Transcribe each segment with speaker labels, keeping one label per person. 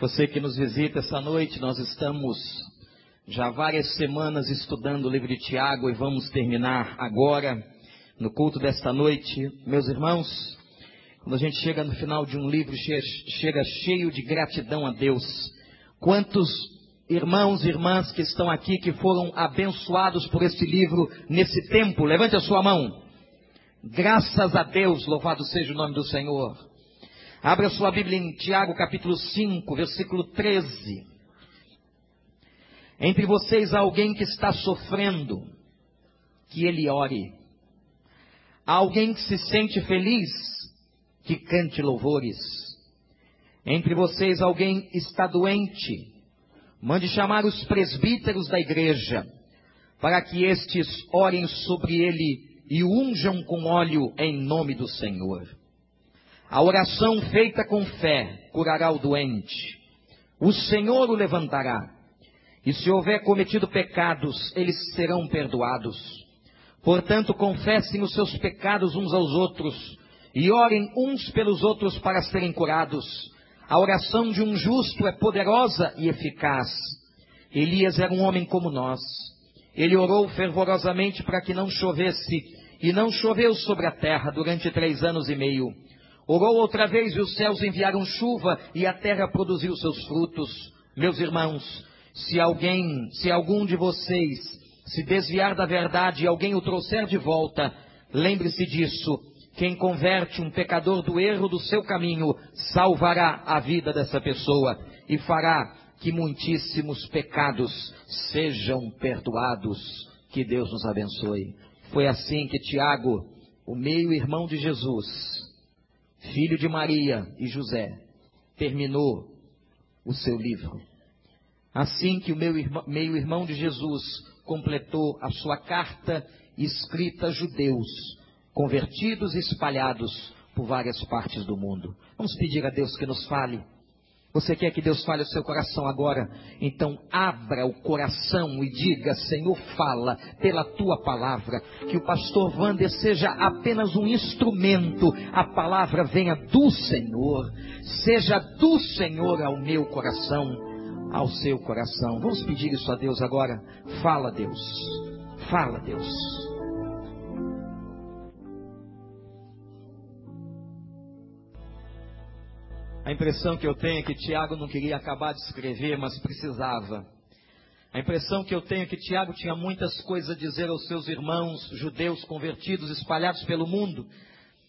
Speaker 1: Você que nos visita essa noite, nós estamos já várias semanas estudando o livro de Tiago e vamos terminar agora no culto desta noite. Meus irmãos, quando a gente chega no final de um livro, chega cheio de gratidão a Deus. Quantos irmãos e irmãs que estão aqui que foram abençoados por este livro nesse tempo? Levante a sua mão. Graças a Deus, louvado seja o nome do Senhor. Abra sua Bíblia em Tiago capítulo 5, versículo 13. Entre vocês há alguém que está sofrendo, que ele ore. Há alguém que se sente feliz, que cante louvores. Entre vocês alguém está doente, mande chamar os presbíteros da igreja, para que estes orem sobre ele e unjam com óleo em nome do Senhor. A oração feita com fé curará o doente. O Senhor o levantará. E se houver cometido pecados, eles serão perdoados. Portanto, confessem os seus pecados uns aos outros e orem uns pelos outros para serem curados. A oração de um justo é poderosa e eficaz. Elias era um homem como nós. Ele orou fervorosamente para que não chovesse, e não choveu sobre a terra durante três anos e meio. Orou outra vez e os céus enviaram chuva e a terra produziu seus frutos. Meus irmãos, se alguém, se algum de vocês se desviar da verdade e alguém o trouxer de volta, lembre-se disso. Quem converte um pecador do erro do seu caminho, salvará a vida dessa pessoa e fará que muitíssimos pecados sejam perdoados. Que Deus nos abençoe. Foi assim que Tiago, o meio-irmão de Jesus, filho de Maria e José, terminou o seu livro. Assim que o meu irmão, meio-irmão de Jesus completou a sua carta escrita a judeus, convertidos e espalhados por várias partes do mundo. Vamos pedir a Deus que nos fale você quer que Deus fale o seu coração agora? Então abra o coração e diga: Senhor, fala pela tua palavra. Que o pastor Wander seja apenas um instrumento. A palavra venha do Senhor. Seja do Senhor ao meu coração, ao seu coração. Vamos pedir isso a Deus agora? Fala, Deus. Fala, Deus. A impressão que eu tenho é que Tiago não queria acabar de escrever, mas precisava. A impressão que eu tenho é que Tiago tinha muitas coisas a dizer aos seus irmãos judeus convertidos espalhados pelo mundo,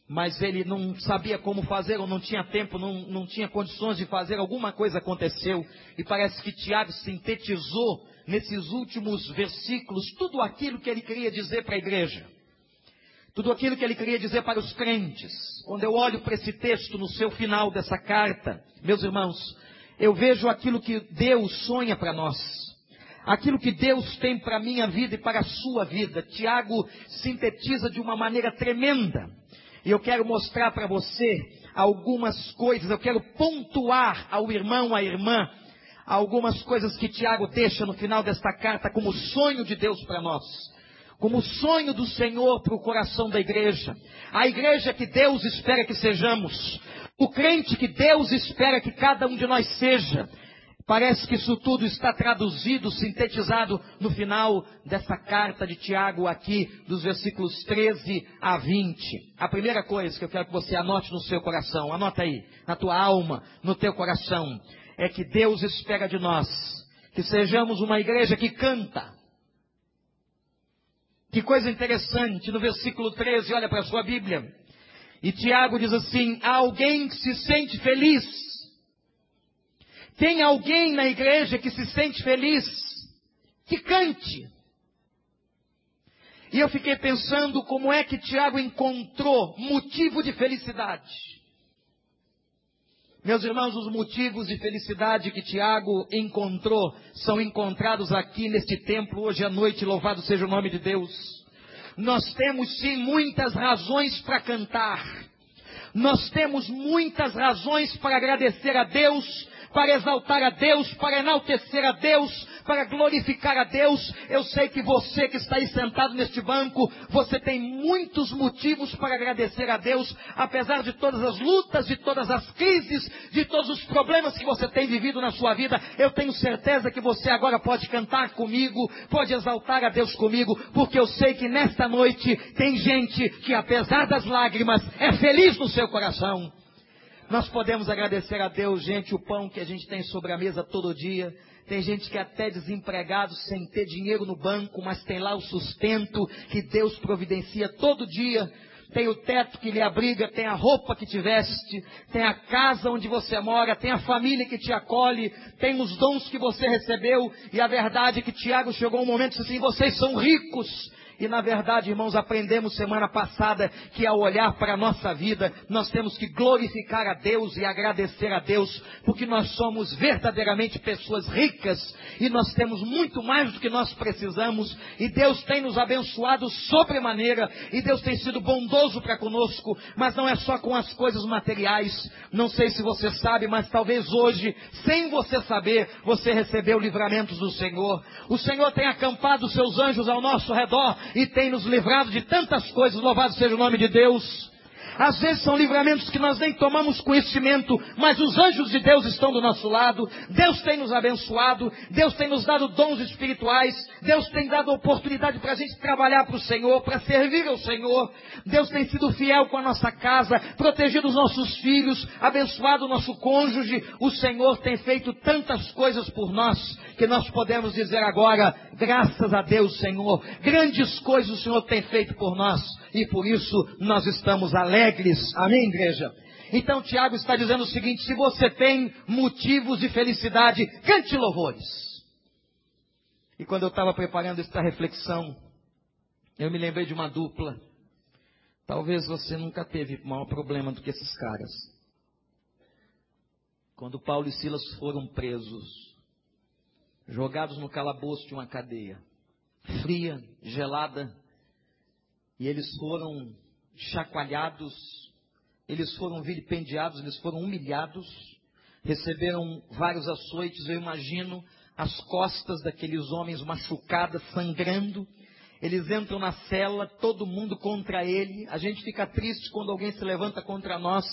Speaker 1: mas ele não sabia como fazer, ou não tinha tempo, não, não tinha condições de fazer, alguma coisa aconteceu, e parece que Tiago sintetizou nesses últimos versículos tudo aquilo que ele queria dizer para a igreja. Tudo aquilo que ele queria dizer para os crentes. Quando eu olho para esse texto no seu final dessa carta, meus irmãos, eu vejo aquilo que Deus sonha para nós. Aquilo que Deus tem para a minha vida e para a sua vida. Tiago sintetiza de uma maneira tremenda. E eu quero mostrar para você algumas coisas, eu quero pontuar ao irmão, à irmã, algumas coisas que Tiago deixa no final desta carta como sonho de Deus para nós como sonho do Senhor para o coração da igreja. A igreja que Deus espera que sejamos. O crente que Deus espera que cada um de nós seja. Parece que isso tudo está traduzido, sintetizado no final dessa carta de Tiago aqui, dos versículos 13 a 20. A primeira coisa que eu quero que você anote no seu coração, anota aí, na tua alma, no teu coração, é que Deus espera de nós que sejamos uma igreja que canta, que coisa interessante, no versículo 13, olha para a sua Bíblia. E Tiago diz assim: há alguém que se sente feliz. Tem alguém na igreja que se sente feliz, que cante. E eu fiquei pensando como é que Tiago encontrou motivo de felicidade. Meus irmãos, os motivos de felicidade que Tiago encontrou são encontrados aqui neste templo hoje à noite, louvado seja o nome de Deus. Nós temos sim muitas razões para cantar. Nós temos muitas razões para agradecer a Deus para exaltar a Deus, para enaltecer a Deus, para glorificar a Deus. Eu sei que você que está aí sentado neste banco, você tem muitos motivos para agradecer a Deus, apesar de todas as lutas, de todas as crises, de todos os problemas que você tem vivido na sua vida. Eu tenho certeza que você agora pode cantar comigo, pode exaltar a Deus comigo, porque eu sei que nesta noite tem gente que, apesar das lágrimas, é feliz no seu coração. Nós podemos agradecer a Deus, gente, o pão que a gente tem sobre a mesa todo dia. Tem gente que é até desempregado, sem ter dinheiro no banco, mas tem lá o sustento que Deus providencia todo dia. Tem o teto que lhe abriga, tem a roupa que te veste, tem a casa onde você mora, tem a família que te acolhe, tem os dons que você recebeu. E a verdade é que Tiago chegou um momento e disse assim: vocês são ricos e na verdade, irmãos, aprendemos semana passada que ao olhar para a nossa vida, nós temos que glorificar a Deus e agradecer a Deus, porque nós somos verdadeiramente pessoas ricas e nós temos muito mais do que nós precisamos e Deus tem nos abençoado sobremaneira e Deus tem sido bondoso para conosco, mas não é só com as coisas materiais. Não sei se você sabe, mas talvez hoje, sem você saber, você recebeu livramentos do Senhor. O Senhor tem acampado seus anjos ao nosso redor e tem nos livrado de tantas coisas. Louvado seja o nome de Deus. Às vezes são livramentos que nós nem tomamos conhecimento, mas os anjos de Deus estão do nosso lado. Deus tem nos abençoado, Deus tem nos dado dons espirituais, Deus tem dado oportunidade para a gente trabalhar para o Senhor, para servir ao Senhor. Deus tem sido fiel com a nossa casa, protegido os nossos filhos, abençoado o nosso cônjuge. O Senhor tem feito tantas coisas por nós que nós podemos dizer agora, graças a Deus, Senhor, grandes coisas o Senhor tem feito por nós e por isso nós estamos alegres. Amém, igreja? Então Tiago está dizendo o seguinte: se você tem motivos de felicidade, cante louvores. E quando eu estava preparando esta reflexão, eu me lembrei de uma dupla. Talvez você nunca teve maior problema do que esses caras. Quando Paulo e Silas foram presos, jogados no calabouço de uma cadeia, fria, gelada, e eles foram chacoalhados, eles foram vilipendiados, eles foram humilhados, receberam vários açoites, eu imagino as costas daqueles homens machucadas, sangrando. Eles entram na cela, todo mundo contra ele. A gente fica triste quando alguém se levanta contra nós.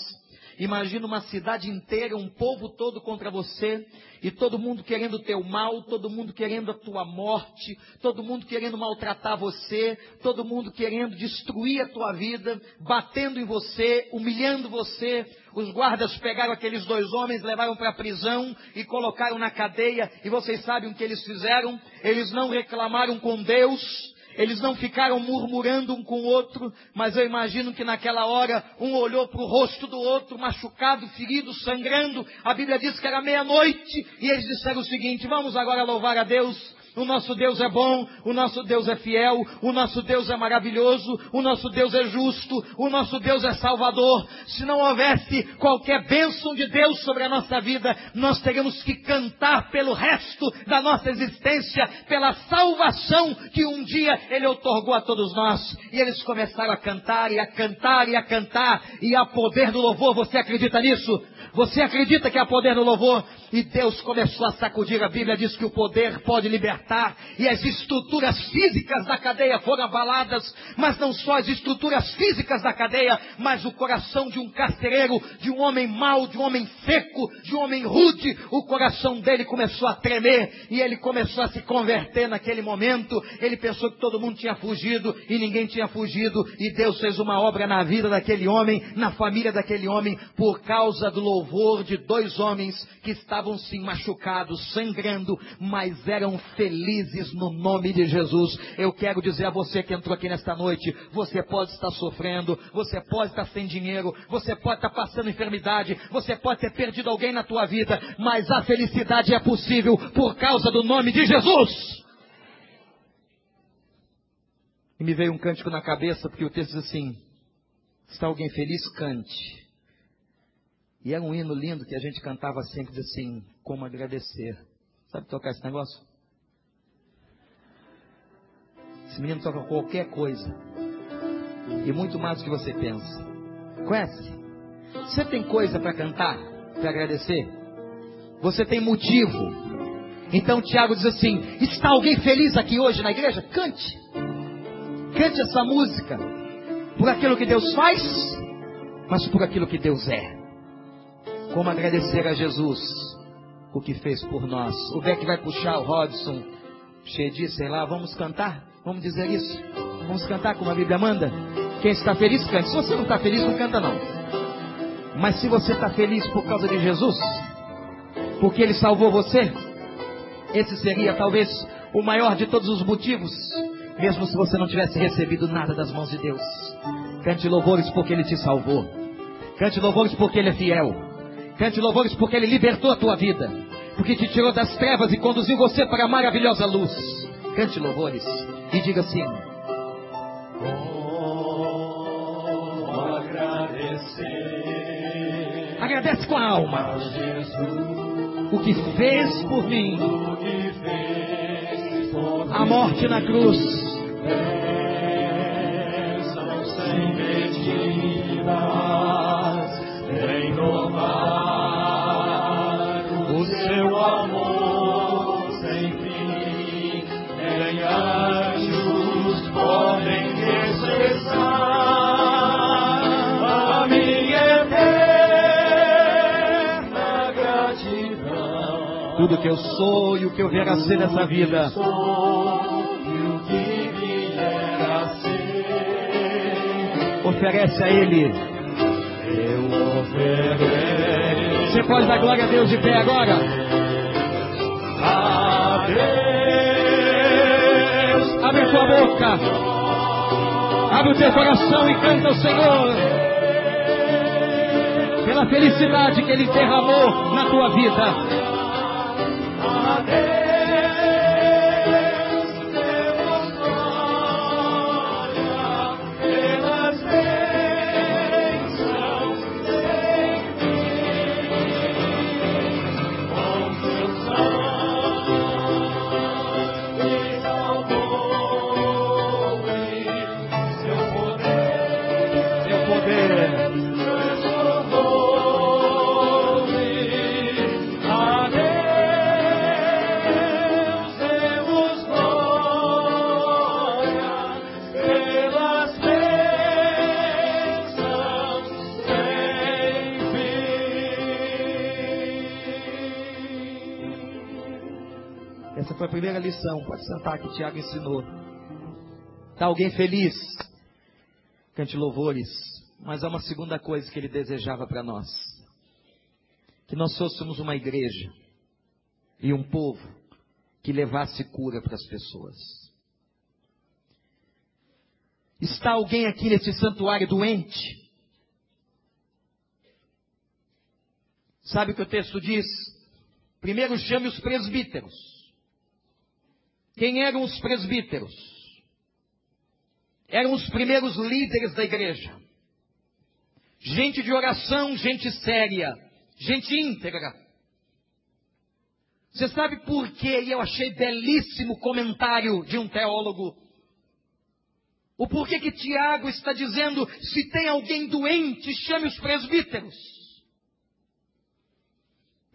Speaker 1: Imagina uma cidade inteira, um povo todo contra você, e todo mundo querendo o teu mal, todo mundo querendo a tua morte, todo mundo querendo maltratar você, todo mundo querendo destruir a tua vida, batendo em você, humilhando você. Os guardas pegaram aqueles dois homens, levaram para a prisão e colocaram na cadeia, e vocês sabem o que eles fizeram? Eles não reclamaram com Deus, eles não ficaram murmurando um com o outro, mas eu imagino que naquela hora um olhou para o rosto do outro, machucado, ferido, sangrando. A Bíblia diz que era meia-noite e eles disseram o seguinte: vamos agora louvar a Deus o nosso Deus é bom, o nosso Deus é fiel, o nosso Deus é maravilhoso, o nosso Deus é justo, o nosso Deus é salvador. Se não houvesse qualquer bênção de Deus sobre a nossa vida, nós teríamos que cantar pelo resto da nossa existência, pela salvação que um dia Ele otorgou a todos nós. E eles começaram a cantar e a cantar e a cantar, e a poder do louvor. Você acredita nisso? Você acredita que há poder no louvor? E Deus começou a sacudir. A Bíblia diz que o poder pode libertar. E as estruturas físicas da cadeia foram abaladas. Mas não só as estruturas físicas da cadeia, mas o coração de um carcereiro, de um homem mau, de um homem seco, de um homem rude. O coração dele começou a tremer. E ele começou a se converter naquele momento. Ele pensou que todo mundo tinha fugido e ninguém tinha fugido. E Deus fez uma obra na vida daquele homem, na família daquele homem, por causa do louvor de dois homens que estavam sim machucados, sangrando, mas eram felizes no nome de Jesus. Eu quero dizer a você que entrou aqui nesta noite, você pode estar sofrendo, você pode estar sem dinheiro, você pode estar passando enfermidade, você pode ter perdido alguém na tua vida, mas a felicidade é possível por causa do nome de Jesus. E me veio um cântico na cabeça, porque o texto diz assim: Está alguém feliz? Cante. E era um hino lindo que a gente cantava sempre assim, como agradecer. Sabe tocar esse negócio? Esse menino toca qualquer coisa. E muito mais do que você pensa. Conhece? Você tem coisa para cantar? Para agradecer? Você tem motivo. Então Tiago diz assim: está alguém feliz aqui hoje na igreja? Cante. Cante essa música. Por aquilo que Deus faz, mas por aquilo que Deus é. Como agradecer a Jesus o que fez por nós. O Beck vai puxar o Rodson, Xedi, sei lá, vamos cantar? Vamos dizer isso? Vamos cantar como a Bíblia manda? Quem está feliz, cante. Se você não está feliz, não canta não. Mas se você está feliz por causa de Jesus, porque Ele salvou você, esse seria talvez o maior de todos os motivos, mesmo se você não tivesse recebido nada das mãos de Deus. Cante louvores porque Ele te salvou. Cante louvores porque Ele é fiel. Cante louvores porque Ele libertou a tua vida. Porque te tirou das trevas e conduziu você para a maravilhosa luz. Cante louvores e diga assim: Agradece com a alma o que fez por mim. A morte na cruz. Sem medidas, Tudo que eu sou e o que eu vier a ser nessa vida. Oferece a Ele. Eu ofereço. Você pode dar glória a Deus de pé agora? A Deus. Abre tua boca. Abre o teu coração e canta ao Senhor. Pela felicidade que Ele derramou na tua vida. Lição. Pode sentar que Tiago ensinou. Está alguém feliz? Cante louvores. Mas há uma segunda coisa que ele desejava para nós: que nós fôssemos uma igreja e um povo que levasse cura para as pessoas. Está alguém aqui nesse santuário doente? Sabe o que o texto diz? Primeiro chame os presbíteros. Quem eram os presbíteros? Eram os primeiros líderes da igreja. Gente de oração, gente séria, gente íntegra. Você sabe por quê? E eu achei belíssimo comentário de um teólogo. O porquê que Tiago está dizendo: se tem alguém doente, chame os presbíteros.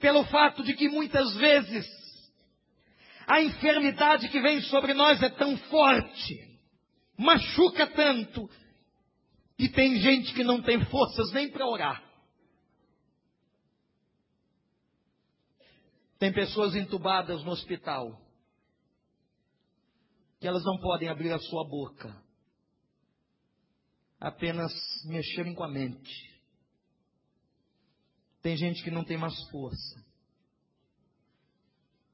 Speaker 1: Pelo fato de que muitas vezes a enfermidade que vem sobre nós é tão forte, machuca tanto, e tem gente que não tem forças nem para orar. Tem pessoas entubadas no hospital, que elas não podem abrir a sua boca, apenas mexerem com a mente. Tem gente que não tem mais força.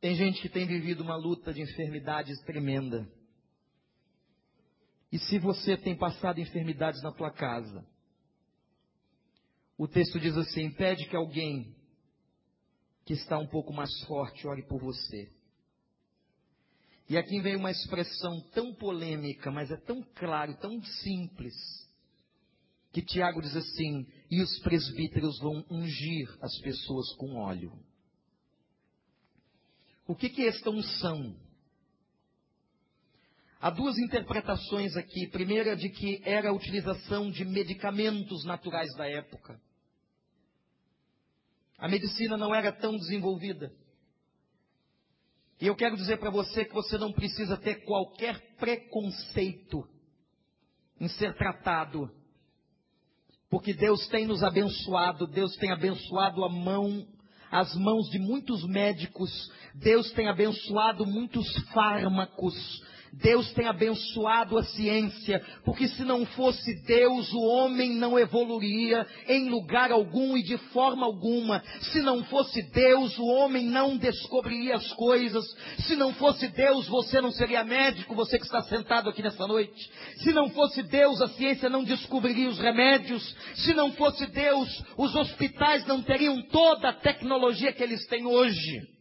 Speaker 1: Tem gente que tem vivido uma luta de enfermidades tremenda. E se você tem passado enfermidades na tua casa, o texto diz assim: pede que alguém que está um pouco mais forte ore por você. E aqui vem uma expressão tão polêmica, mas é tão claro, tão simples, que Tiago diz assim: e os presbíteros vão ungir as pessoas com óleo. O que, que é esta unção? Há duas interpretações aqui. Primeira, de que era a utilização de medicamentos naturais da época. A medicina não era tão desenvolvida. E eu quero dizer para você que você não precisa ter qualquer preconceito em ser tratado, porque Deus tem nos abençoado, Deus tem abençoado a mão, as mãos de muitos médicos, Deus tem abençoado muitos fármacos, Deus tem abençoado a ciência, porque se não fosse Deus, o homem não evoluiria em lugar algum e de forma alguma. Se não fosse Deus, o homem não descobriria as coisas. Se não fosse Deus, você não seria médico, você que está sentado aqui nessa noite. Se não fosse Deus, a ciência não descobriria os remédios. Se não fosse Deus, os hospitais não teriam toda a tecnologia que eles têm hoje.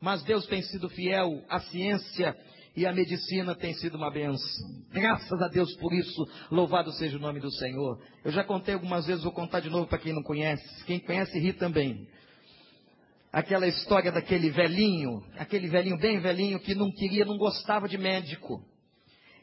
Speaker 1: Mas Deus tem sido fiel, à ciência e a medicina tem sido uma benção. Graças a Deus por isso, louvado seja o nome do Senhor. Eu já contei algumas vezes, vou contar de novo para quem não conhece. Quem conhece ri também. Aquela história daquele velhinho, aquele velhinho bem velhinho que não queria, não gostava de médico.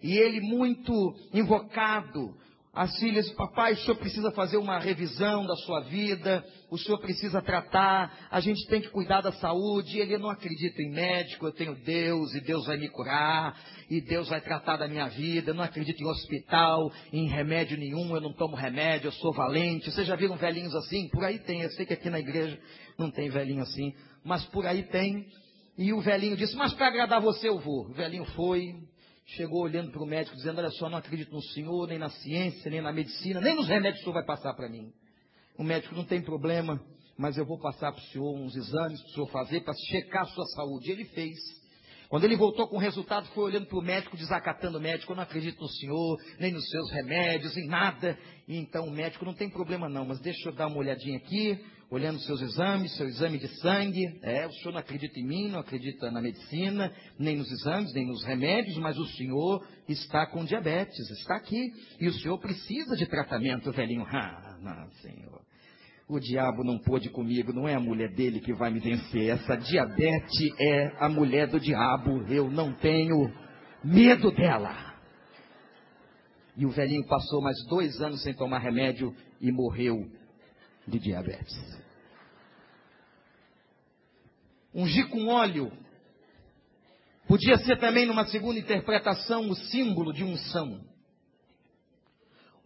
Speaker 1: E ele muito invocado, as filhas, papai, o senhor precisa fazer uma revisão da sua vida, o senhor precisa tratar, a gente tem que cuidar da saúde. Ele não acredita em médico, eu tenho Deus e Deus vai me curar, e Deus vai tratar da minha vida. Eu não acredito em hospital, em remédio nenhum, eu não tomo remédio, eu sou valente. Vocês já viram velhinhos assim? Por aí tem, eu sei que aqui na igreja não tem velhinho assim, mas por aí tem. E o velhinho disse: Mas para agradar você eu vou. O velhinho foi, chegou olhando para o médico, dizendo: Olha só, não acredito no senhor, nem na ciência, nem na medicina, nem nos remédios que o senhor vai passar para mim. O médico não tem problema, mas eu vou passar para o senhor uns exames para o senhor fazer, para checar a sua saúde. Ele fez. Quando ele voltou com o resultado, foi olhando para o médico, desacatando o médico. Eu não acredito no senhor, nem nos seus remédios, em nada. E então o médico não tem problema não, mas deixa eu dar uma olhadinha aqui olhando seus exames, seu exame de sangue. É, o senhor não acredita em mim, não acredita na medicina, nem nos exames, nem nos remédios, mas o senhor está com diabetes, está aqui. E o senhor precisa de tratamento, velhinho. Ah, não, senhor. O diabo não pôde comigo, não é a mulher dele que vai me vencer. Essa diabetes é a mulher do diabo. Eu não tenho medo dela. E o velhinho passou mais dois anos sem tomar remédio e morreu de diabetes. Ungir com óleo podia ser também, numa segunda interpretação, o símbolo de unção.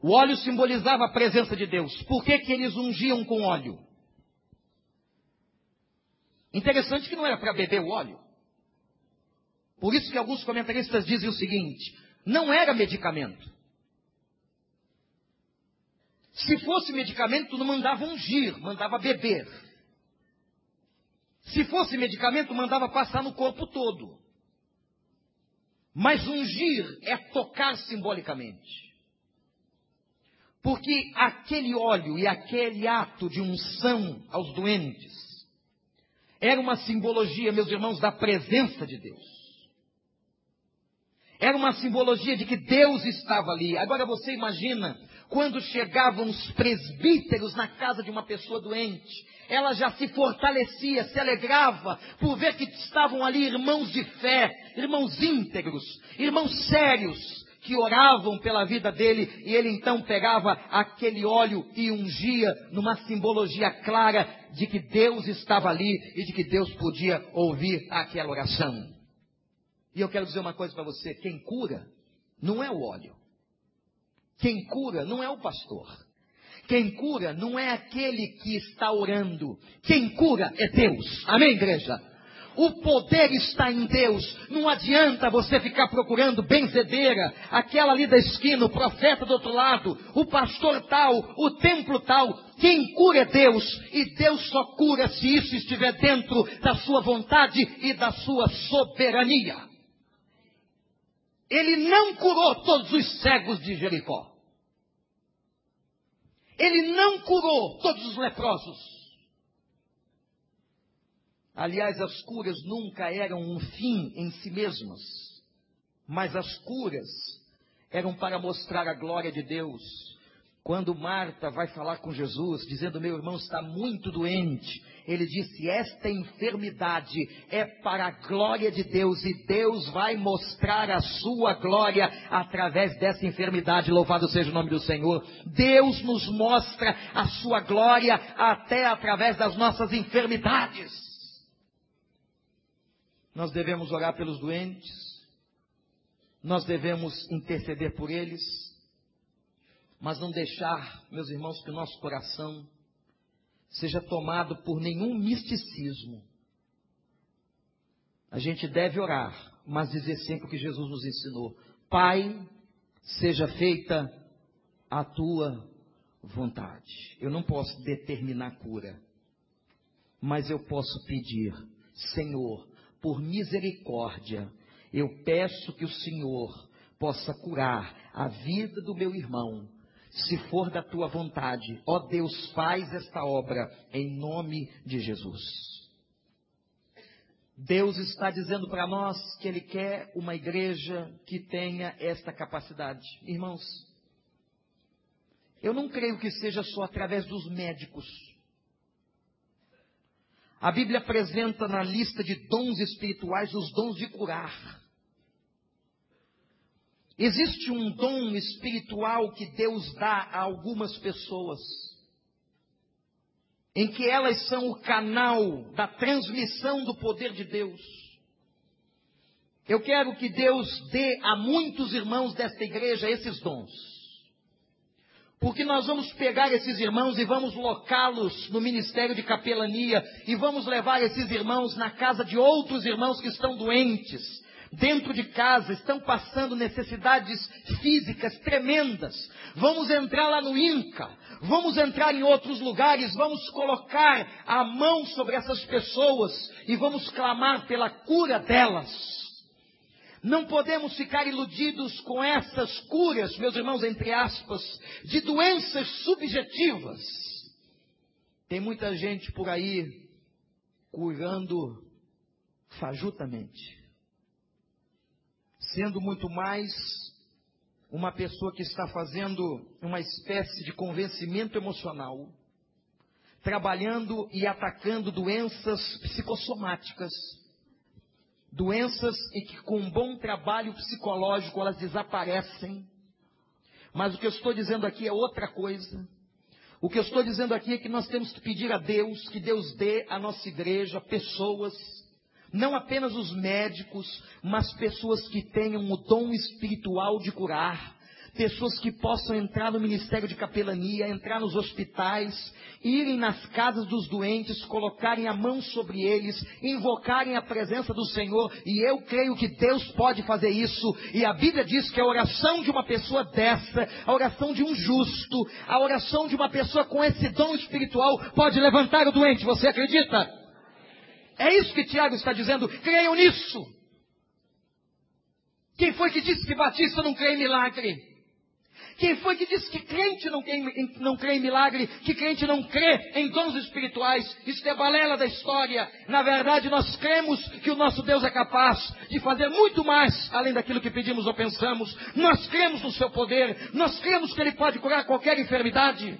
Speaker 1: O óleo simbolizava a presença de Deus. Por que, que eles ungiam com óleo? Interessante que não era para beber o óleo. Por isso que alguns comentaristas dizem o seguinte: não era medicamento. Se fosse medicamento, não mandava ungir, mandava beber. Se fosse medicamento, mandava passar no corpo todo. Mas ungir é tocar simbolicamente. Porque aquele óleo e aquele ato de unção aos doentes era uma simbologia, meus irmãos, da presença de Deus. Era uma simbologia de que Deus estava ali. Agora você imagina quando chegavam os presbíteros na casa de uma pessoa doente, ela já se fortalecia, se alegrava por ver que estavam ali irmãos de fé, irmãos íntegros, irmãos sérios, que oravam pela vida dele, e ele então pegava aquele óleo e ungia numa simbologia clara de que Deus estava ali e de que Deus podia ouvir aquela oração. E eu quero dizer uma coisa para você: quem cura não é o óleo, quem cura não é o pastor. Quem cura não é aquele que está orando. Quem cura é Deus. Amém, igreja? O poder está em Deus. Não adianta você ficar procurando benzedeira, aquela ali da esquina, o profeta do outro lado, o pastor tal, o templo tal. Quem cura é Deus. E Deus só cura se isso estiver dentro da sua vontade e da sua soberania. Ele não curou todos os cegos de Jericó. Ele não curou todos os leprosos. Aliás, as curas nunca eram um fim em si mesmas, mas as curas eram para mostrar a glória de Deus. Quando Marta vai falar com Jesus, dizendo: Meu irmão está muito doente, Ele disse: Esta enfermidade é para a glória de Deus e Deus vai mostrar a sua glória através dessa enfermidade. Louvado seja o nome do Senhor. Deus nos mostra a sua glória até através das nossas enfermidades. Nós devemos orar pelos doentes, nós devemos interceder por eles, mas não deixar, meus irmãos, que o nosso coração seja tomado por nenhum misticismo. A gente deve orar, mas dizer sempre o que Jesus nos ensinou: Pai, seja feita a tua vontade. Eu não posso determinar cura, mas eu posso pedir, Senhor, por misericórdia, eu peço que o Senhor possa curar a vida do meu irmão, se for da tua vontade. Ó Deus, faz esta obra em nome de Jesus. Deus está dizendo para nós que Ele quer uma igreja que tenha esta capacidade. Irmãos, eu não creio que seja só através dos médicos. A Bíblia apresenta na lista de dons espirituais os dons de curar. Existe um dom espiritual que Deus dá a algumas pessoas, em que elas são o canal da transmissão do poder de Deus. Eu quero que Deus dê a muitos irmãos desta igreja esses dons. Porque nós vamos pegar esses irmãos e vamos locá-los no ministério de capelania e vamos levar esses irmãos na casa de outros irmãos que estão doentes, dentro de casa, estão passando necessidades físicas tremendas. Vamos entrar lá no INCA, vamos entrar em outros lugares, vamos colocar a mão sobre essas pessoas e vamos clamar pela cura delas. Não podemos ficar iludidos com essas curas, meus irmãos, entre aspas, de doenças subjetivas. Tem muita gente por aí curando fajutamente sendo muito mais uma pessoa que está fazendo uma espécie de convencimento emocional, trabalhando e atacando doenças psicossomáticas, doenças em que com um bom trabalho psicológico elas desaparecem. Mas o que eu estou dizendo aqui é outra coisa. O que eu estou dizendo aqui é que nós temos que pedir a Deus que Deus dê à nossa igreja pessoas não apenas os médicos, mas pessoas que tenham o dom espiritual de curar, pessoas que possam entrar no ministério de capelania, entrar nos hospitais, irem nas casas dos doentes, colocarem a mão sobre eles, invocarem a presença do Senhor, e eu creio que Deus pode fazer isso, e a Bíblia diz que a oração de uma pessoa dessa, a oração de um justo, a oração de uma pessoa com esse dom espiritual pode levantar o doente, você acredita? É isso que Tiago está dizendo. Creiam nisso. Quem foi que disse que batista não crê em milagre? Quem foi que disse que crente não crê, em, não crê em milagre, que crente não crê em dons espirituais? Isso é balela da história. Na verdade, nós cremos que o nosso Deus é capaz de fazer muito mais além daquilo que pedimos ou pensamos. Nós cremos no seu poder. Nós cremos que ele pode curar qualquer enfermidade.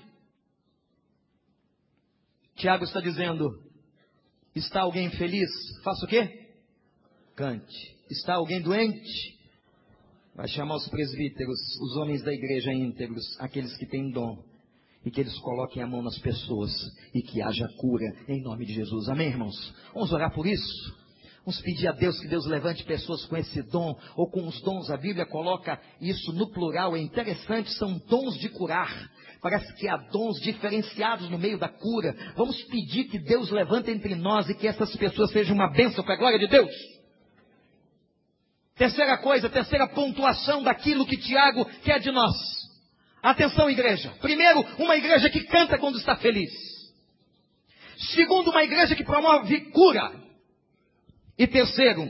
Speaker 1: Tiago está dizendo: Está alguém feliz? Faça o quê? Cante. Está alguém doente? Vai chamar os presbíteros, os homens da igreja íntegros, aqueles que têm dom, e que eles coloquem a mão nas pessoas e que haja cura em nome de Jesus. Amém, irmãos? Vamos orar por isso? Vamos pedir a Deus que Deus levante pessoas com esse dom ou com os dons. A Bíblia coloca isso no plural, é interessante, são dons de curar. Parece que há dons diferenciados no meio da cura. Vamos pedir que Deus levante entre nós e que essas pessoas sejam uma bênção para a glória de Deus. Terceira coisa, terceira pontuação daquilo que Tiago quer de nós. Atenção, igreja. Primeiro, uma igreja que canta quando está feliz. Segundo, uma igreja que promove cura. E terceiro,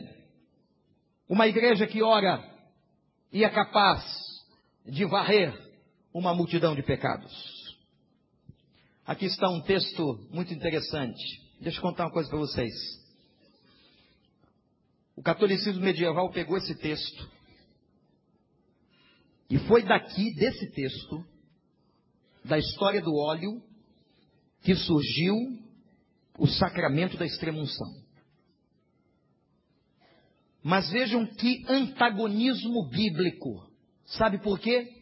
Speaker 1: uma igreja que ora e é capaz de varrer uma multidão de pecados. Aqui está um texto muito interessante. Deixa eu contar uma coisa para vocês. O catolicismo medieval pegou esse texto e foi daqui, desse texto, da história do óleo, que surgiu o sacramento da extremunção. Mas vejam que antagonismo bíblico. Sabe por quê?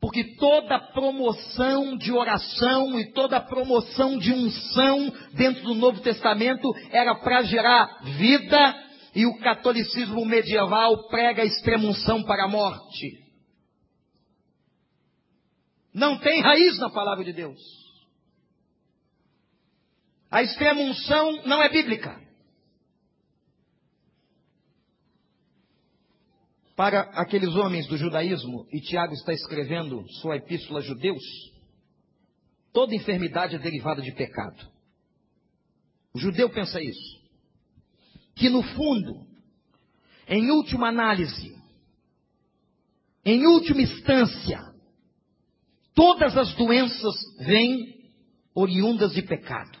Speaker 1: Porque toda promoção de oração e toda promoção de unção dentro do Novo Testamento era para gerar vida e o catolicismo medieval prega a extremunção para a morte. Não tem raiz na palavra de Deus. A extremunção não é bíblica. Para aqueles homens do judaísmo, e Tiago está escrevendo sua epístola a judeus, toda enfermidade é derivada de pecado. O judeu pensa isso. Que no fundo, em última análise, em última instância, todas as doenças vêm oriundas de pecado.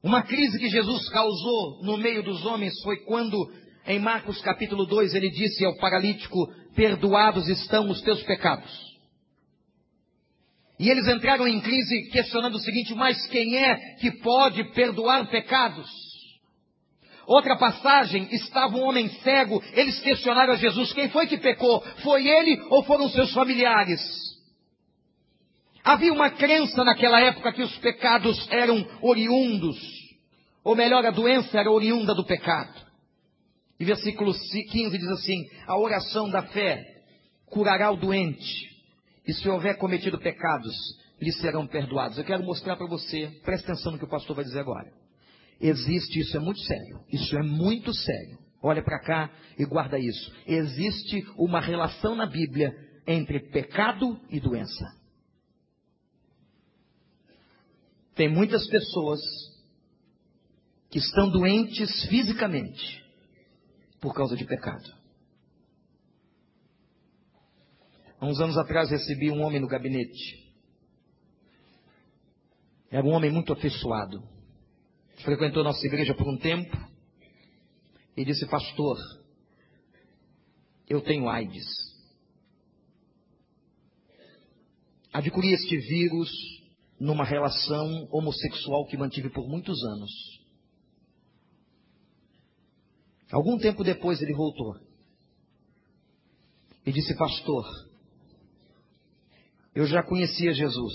Speaker 1: Uma crise que Jesus causou no meio dos homens foi quando, em Marcos capítulo 2, ele disse ao paralítico: Perdoados estão os teus pecados. E eles entraram em crise questionando o seguinte: Mas quem é que pode perdoar pecados? Outra passagem, estava um homem cego, eles questionaram a Jesus: quem foi que pecou? Foi ele ou foram seus familiares? Havia uma crença naquela época que os pecados eram oriundos, ou melhor, a doença era oriunda do pecado. E versículo 15 diz assim: A oração da fé curará o doente, e se houver cometido pecados, lhe serão perdoados. Eu quero mostrar para você, presta atenção no que o pastor vai dizer agora. Existe, isso é muito sério. Isso é muito sério. Olha para cá e guarda isso. Existe uma relação na Bíblia entre pecado e doença. Tem muitas pessoas que estão doentes fisicamente por causa de pecado. Há uns anos atrás recebi um homem no gabinete. Era um homem muito afeiçoado frequentou nossa igreja por um tempo e disse: Pastor, eu tenho AIDS. Adquiri este vírus numa relação homossexual que mantive por muitos anos. Algum tempo depois ele voltou e disse: Pastor, eu já conhecia Jesus.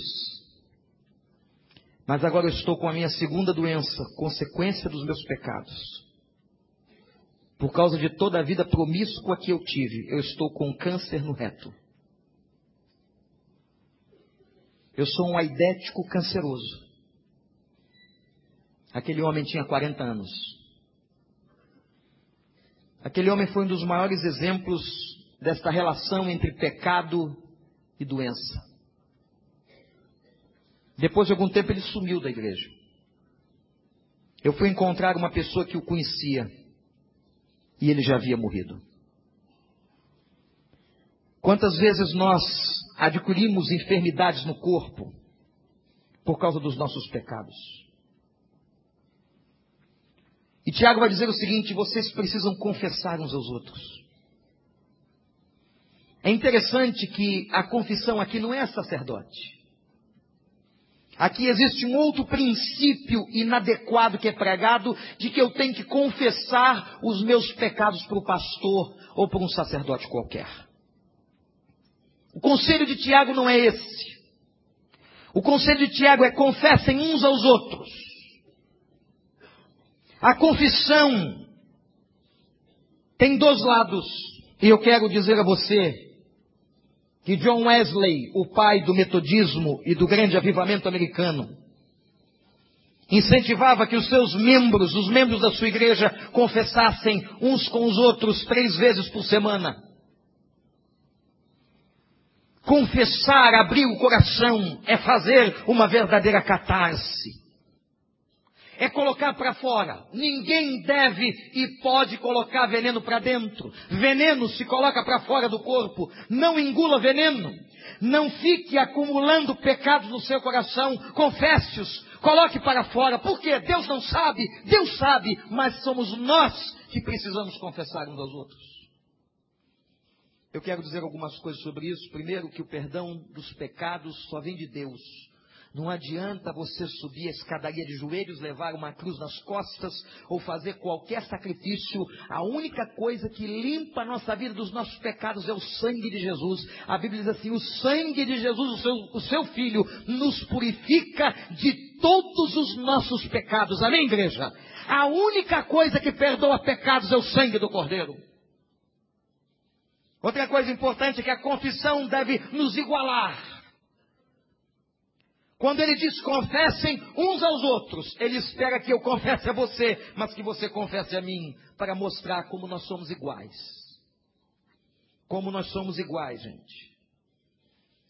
Speaker 1: Mas agora eu estou com a minha segunda doença, consequência dos meus pecados. Por causa de toda a vida promíscua que eu tive, eu estou com câncer no reto. Eu sou um aidético canceroso. Aquele homem tinha 40 anos. Aquele homem foi um dos maiores exemplos desta relação entre pecado e doença. Depois de algum tempo ele sumiu da igreja. Eu fui encontrar uma pessoa que o conhecia e ele já havia morrido. Quantas vezes nós adquirimos enfermidades no corpo por causa dos nossos pecados? E Tiago vai dizer o seguinte: vocês precisam confessar uns aos outros. É interessante que a confissão aqui não é sacerdote. Aqui existe um outro princípio inadequado que é pregado, de que eu tenho que confessar os meus pecados para o pastor ou para um sacerdote qualquer. O conselho de Tiago não é esse. O conselho de Tiago é confessem uns aos outros. A confissão tem dois lados. E eu quero dizer a você que John Wesley, o pai do metodismo e do grande avivamento americano, incentivava que os seus membros, os membros da sua igreja, confessassem uns com os outros três vezes por semana. Confessar, abrir o coração, é fazer uma verdadeira catarse é colocar para fora. Ninguém deve e pode colocar veneno para dentro. Veneno se coloca para fora do corpo. Não engula veneno. Não fique acumulando pecados no seu coração. Confesse-os. Coloque para fora. Por quê? Deus não sabe. Deus sabe. Mas somos nós que precisamos confessar uns aos outros. Eu quero dizer algumas coisas sobre isso. Primeiro, que o perdão dos pecados só vem de Deus Não adianta você subir a escadaria de joelhos, levar uma cruz nas costas ou fazer qualquer sacrifício. A única coisa que limpa a nossa vida dos nossos pecados é o sangue de Jesus. A Bíblia diz assim: o sangue de Jesus, o seu, o seu Filho, nos purifica de todos os nossos pecados. Amém, igreja? A única coisa que perdoa pecados é o sangue do Cordeiro. Outra coisa importante é que a confissão deve nos igualar. Quando ele diz confessem uns aos outros, ele espera que eu confesse a você, mas que você confesse a mim, para mostrar como nós somos iguais. Como nós somos iguais, gente.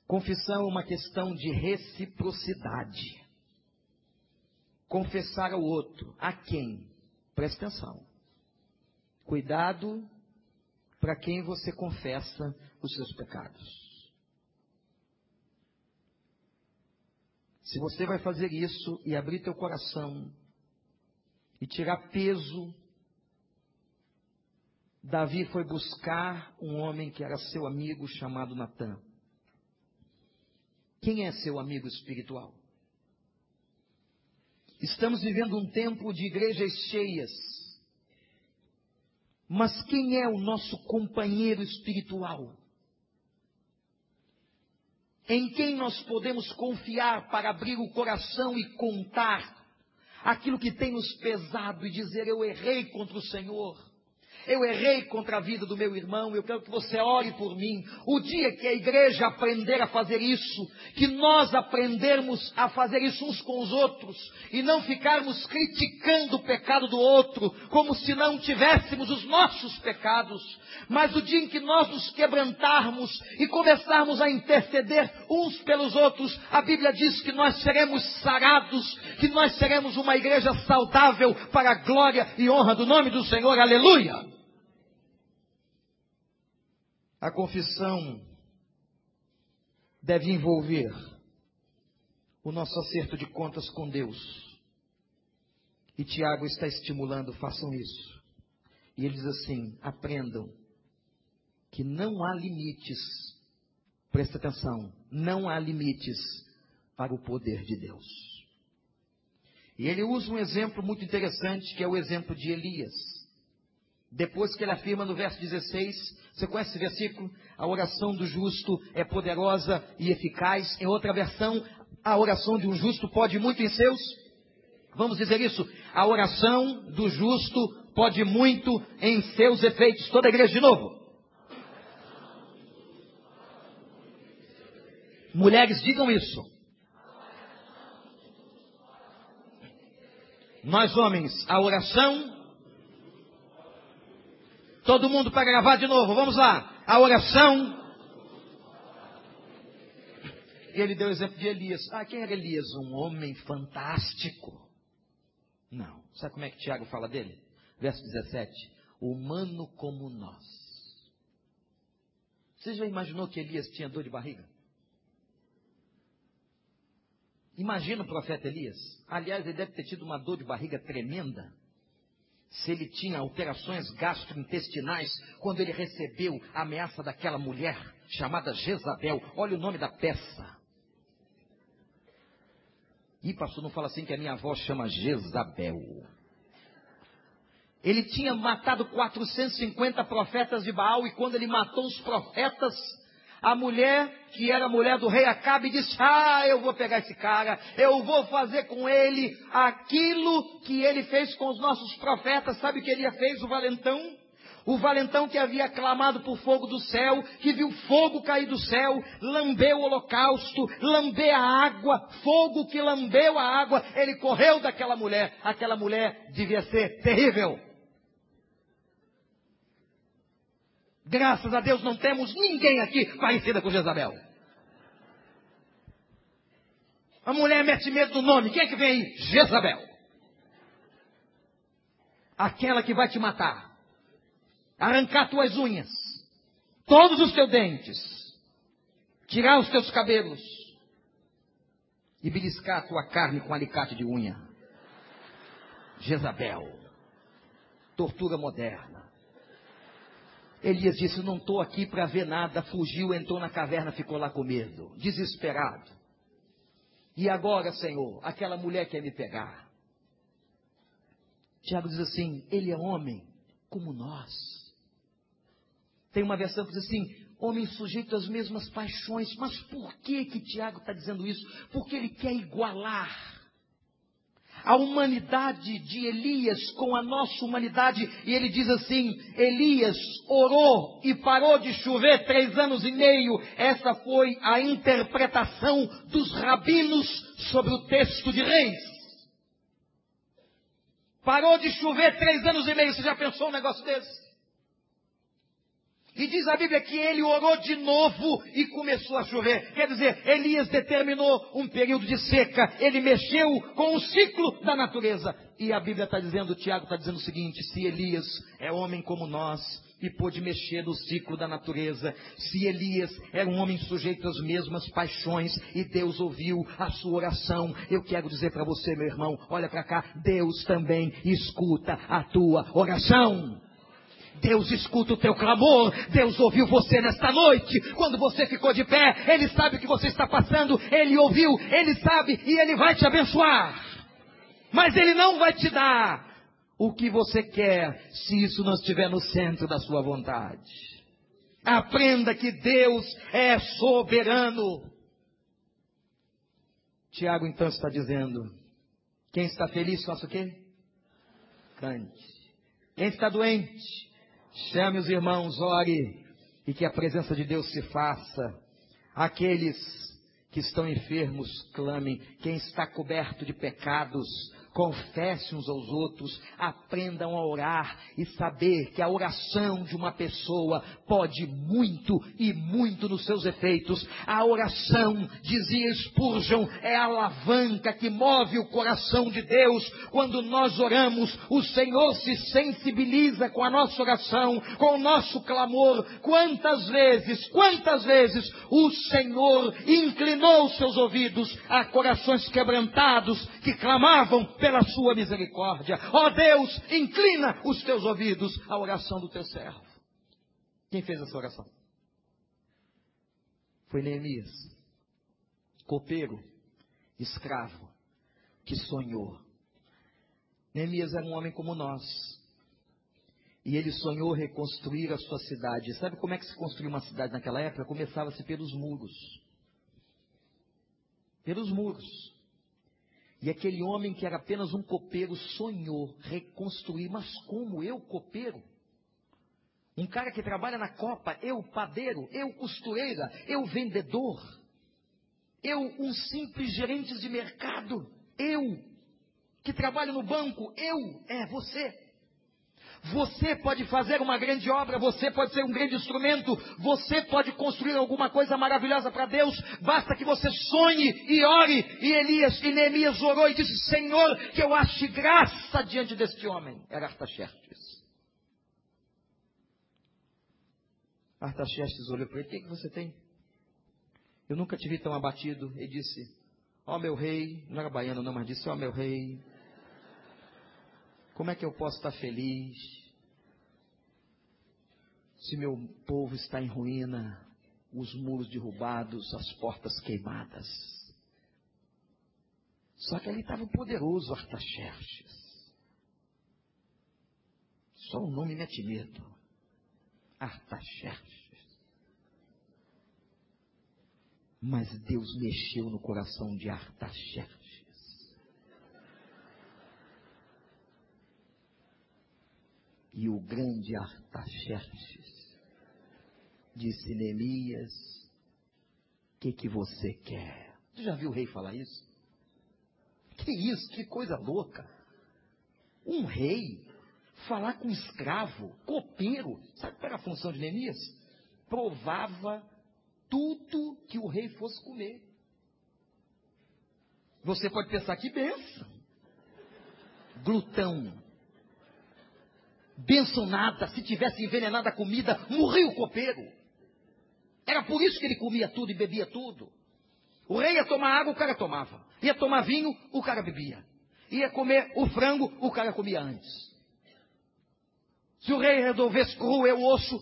Speaker 1: Confissão é uma questão de reciprocidade. Confessar ao outro. A quem? Presta atenção. Cuidado para quem você confessa os seus pecados. Se você vai fazer isso e abrir teu coração e tirar peso, Davi foi buscar um homem que era seu amigo chamado Natã. Quem é seu amigo espiritual? Estamos vivendo um tempo de igrejas cheias. Mas quem é o nosso companheiro espiritual? Em quem nós podemos confiar para abrir o coração e contar aquilo que tem nos pesado e dizer: Eu errei contra o Senhor. Eu errei contra a vida do meu irmão, eu quero que você ore por mim. O dia que a igreja aprender a fazer isso, que nós aprendermos a fazer isso uns com os outros, e não ficarmos criticando o pecado do outro, como se não tivéssemos os nossos pecados, mas o dia em que nós nos quebrantarmos e começarmos a interceder uns pelos outros, a Bíblia diz que nós seremos sarados, que nós seremos uma igreja saudável para a glória e honra do nome do Senhor. Aleluia! A confissão deve envolver o nosso acerto de contas com Deus. E Tiago está estimulando, façam isso. E ele diz assim: aprendam que não há limites, presta atenção, não há limites para o poder de Deus. E ele usa um exemplo muito interessante, que é o exemplo de Elias. Depois que ele afirma no verso 16, você conhece esse versículo? A oração do justo é poderosa e eficaz. Em outra versão, a oração de um justo pode muito em seus. Vamos dizer isso? A oração do justo pode muito em seus efeitos. Toda a igreja de novo. Mulheres, digam isso. Nós homens, a oração Todo mundo para gravar de novo, vamos lá. A oração. Ele deu o exemplo de Elias. Ah, quem era Elias? Um homem fantástico. Não. Sabe como é que Tiago fala dele? Verso 17. Humano como nós. Você já imaginou que Elias tinha dor de barriga? Imagina o profeta Elias. Aliás, ele deve ter tido uma dor de barriga tremenda se ele tinha alterações gastrointestinais quando ele recebeu a ameaça daquela mulher chamada Jezabel. Olha o nome da peça. E pastor, não fala assim que a minha avó chama Jezabel. Ele tinha matado 450 profetas de Baal e quando ele matou os profetas, a mulher, que era mulher do rei Acabe, disse: Ah, eu vou pegar esse cara, eu vou fazer com ele aquilo que ele fez com os nossos profetas. Sabe o que ele fez, o valentão? O valentão que havia clamado por fogo do céu, que viu fogo cair do céu, lambeu o holocausto, lambeu a água, fogo que lambeu a água, ele correu daquela mulher. Aquela mulher devia ser terrível. Graças a Deus não temos ninguém aqui parecida com Jezabel. A mulher mete medo do nome. Quem é que vem aí? Jezabel. Aquela que vai te matar. Arrancar tuas unhas. Todos os teus dentes. Tirar os teus cabelos. E beliscar a tua carne com alicate de unha. Jezabel. Tortura moderna. Elias disse: Não estou aqui para ver nada. Fugiu, entrou na caverna, ficou lá com medo, desesperado. E agora, Senhor, aquela mulher quer me pegar. Tiago diz assim: Ele é homem como nós. Tem uma versão que diz assim: homem sujeito às mesmas paixões. Mas por que que Tiago está dizendo isso? Porque ele quer igualar a humanidade de Elias com a nossa humanidade. E ele diz assim: Elias orou e parou de chover três anos e meio. Essa foi a interpretação dos rabinos sobre o texto de Reis. Parou de chover três anos e meio. Você já pensou um negócio desse? E diz a Bíblia que ele orou de novo e começou a chover. Quer dizer, Elias determinou um período de seca. Ele mexeu com o ciclo da natureza. E a Bíblia está dizendo, Tiago está dizendo o seguinte: se Elias é homem como nós e pôde mexer no ciclo da natureza, se Elias era um homem sujeito às mesmas paixões e Deus ouviu a sua oração, eu quero dizer para você, meu irmão, olha para cá, Deus também escuta a tua oração. Deus escuta o teu clamor. Deus ouviu você nesta noite. Quando você ficou de pé, Ele sabe o que você está passando. Ele ouviu, Ele sabe e Ele vai te abençoar. Mas Ele não vai te dar o que você quer se isso não estiver no centro da sua vontade. Aprenda que Deus é soberano. Tiago então está dizendo: quem está feliz, faça o quê? Cante. Quem está doente, Chame os irmãos, ore, e que a presença de Deus se faça. Aqueles que estão enfermos, clamem. Quem está coberto de pecados, confesse uns aos outros, aprendam a orar e saber que a oração de uma pessoa pode muito e muito nos seus efeitos. A oração, dizia Spurgeon, é a alavanca que move o coração de Deus. Quando nós oramos, o Senhor se sensibiliza com a nossa oração, com o nosso clamor. Quantas vezes, quantas vezes o Senhor inclinou seus ouvidos a corações quebrantados que clamavam pela sua misericórdia. Ó oh Deus, inclina os teus ouvidos à oração do teu servo. Quem fez essa oração? Foi Neemias, copeiro, escravo, que sonhou. Neemias era um homem como nós. E ele sonhou reconstruir a sua cidade. Sabe como é que se construiu uma cidade naquela época? Começava-se pelos muros. Pelos muros. E aquele homem que era apenas um copeiro sonhou reconstruir, mas como eu, copeiro? Um cara que trabalha na copa, eu padeiro, eu costureira, eu vendedor, eu um simples gerente de mercado, eu que trabalho no banco, eu, é você. Você pode fazer uma grande obra, você pode ser um grande instrumento, você pode construir alguma coisa maravilhosa para Deus, basta que você sonhe e ore. E Elias e Neemias orou e disse: Senhor, que eu ache graça diante deste homem. Era Artaxerxes. Artaxerxes olhou para ele: O que, que você tem? Eu nunca te vi tão abatido. E disse: Ó oh, meu rei, não era baiano não, mas disse: Ó oh, meu rei, como é que eu posso estar feliz se meu povo está em ruína, os muros derrubados, as portas queimadas? Só que ali estava o poderoso Artaxerxes. Só o nome mete medo. Artaxerxes. Mas Deus mexeu no coração de Artaxerxes. E o grande Artaxerxes disse Neemias: O que, que você quer? Você já viu o rei falar isso? Que isso, que coisa louca. Um rei falar com escravo, copeiro. Sabe qual era a função de Neemias? Provava tudo que o rei fosse comer. Você pode pensar que benção. Glutão, Benção nada, se tivesse envenenado a comida, morria o copeiro. Era por isso que ele comia tudo e bebia tudo. O rei ia tomar água, o cara tomava. Ia tomar vinho, o cara bebia. Ia comer o frango, o cara comia antes. Se o rei resolvesse roer o osso,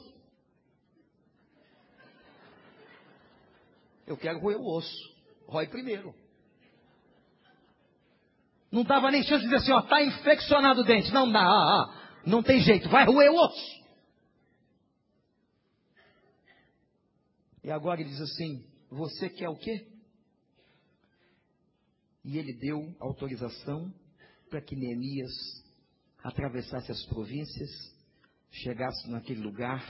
Speaker 1: eu quero roer o osso. Rói primeiro. Não dava nem chance de dizer assim, ó, está infeccionado o dente. Não dá, ah, ah, não tem jeito, vai roer o osso. E agora ele diz assim: Você quer o quê? E ele deu autorização para que Neemias atravessasse as províncias, chegasse naquele lugar,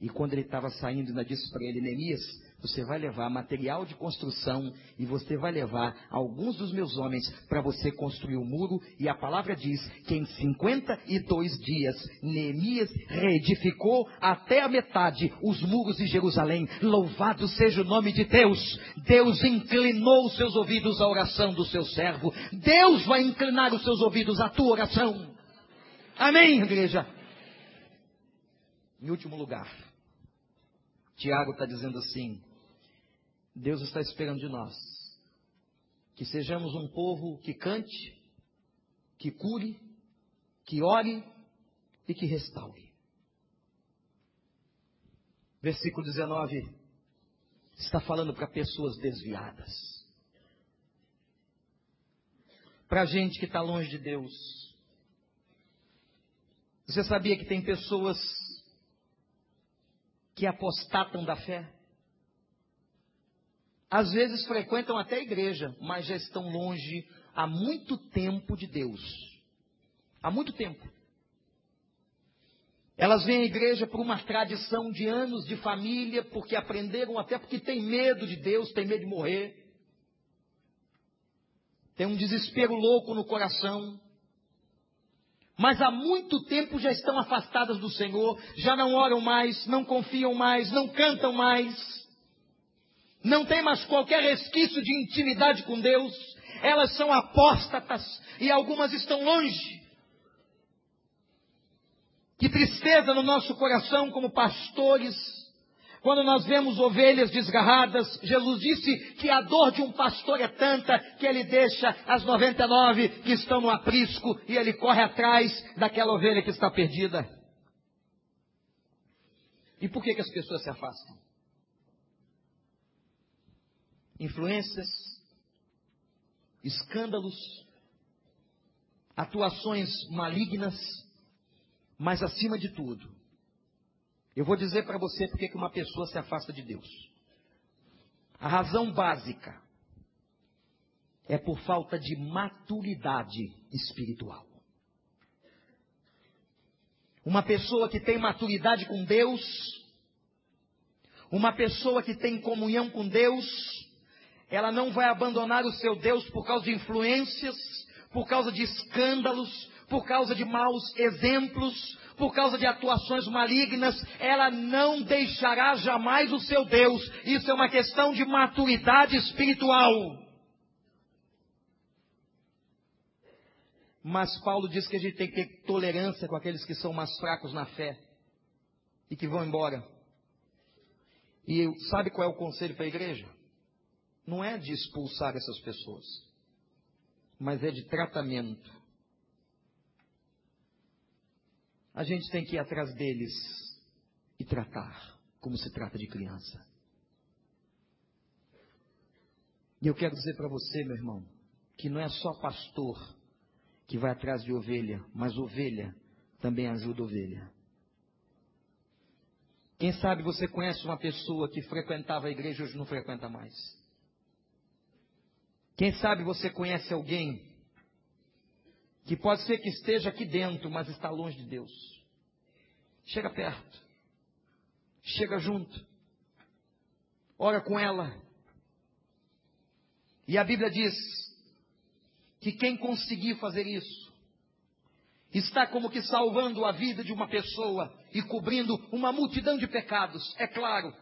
Speaker 1: e quando ele estava saindo, ainda disse para ele: Neemias, você vai levar material de construção e você vai levar alguns dos meus homens para você construir o muro. E a palavra diz que em 52 dias Neemias reedificou até a metade os muros de Jerusalém. Louvado seja o nome de Deus. Deus inclinou os seus ouvidos à oração do seu servo. Deus vai inclinar os seus ouvidos à tua oração. Amém, igreja? Em último lugar, Tiago está dizendo assim: Deus está esperando de nós que sejamos um povo que cante, que cure, que ore e que restaure. Versículo 19 está falando para pessoas desviadas, para gente que está longe de Deus. Você sabia que tem pessoas que apostatam da fé? Às vezes frequentam até a igreja, mas já estão longe há muito tempo de Deus. Há muito tempo. Elas vêm à igreja por uma tradição de anos de família, porque aprenderam, até porque tem medo de Deus, tem medo de morrer. Tem um desespero louco no coração. Mas há muito tempo já estão afastadas do Senhor, já não oram mais, não confiam mais, não cantam mais não tem mais qualquer resquício de intimidade com Deus, elas são apóstatas e algumas estão longe. Que tristeza no nosso coração como pastores, quando nós vemos ovelhas desgarradas. Jesus disse que a dor de um pastor é tanta que ele deixa as 99 que estão no aprisco e ele corre atrás daquela ovelha que está perdida. E por que, que as pessoas se afastam? Influências, escândalos, atuações malignas, mas acima de tudo, eu vou dizer para você porque que uma pessoa se afasta de Deus. A razão básica é por falta de maturidade espiritual. Uma pessoa que tem maturidade com Deus, uma pessoa que tem comunhão com Deus, ela não vai abandonar o seu Deus por causa de influências, por causa de escândalos, por causa de maus exemplos, por causa de atuações malignas, ela não deixará jamais o seu Deus. Isso é uma questão de maturidade espiritual. Mas Paulo diz que a gente tem que ter tolerância com aqueles que são mais fracos na fé e que vão embora. E sabe qual é o conselho para a igreja? Não é de expulsar essas pessoas, mas é de tratamento. A gente tem que ir atrás deles e tratar como se trata de criança. E eu quero dizer para você, meu irmão, que não é só pastor que vai atrás de ovelha, mas ovelha também ajuda ovelha. Quem sabe você conhece uma pessoa que frequentava a igreja e hoje não frequenta mais. Quem sabe você conhece alguém que pode ser que esteja aqui dentro, mas está longe de Deus. Chega perto. Chega junto. Ora com ela. E a Bíblia diz que quem conseguir fazer isso está como que salvando a vida de uma pessoa e cobrindo uma multidão de pecados. É claro.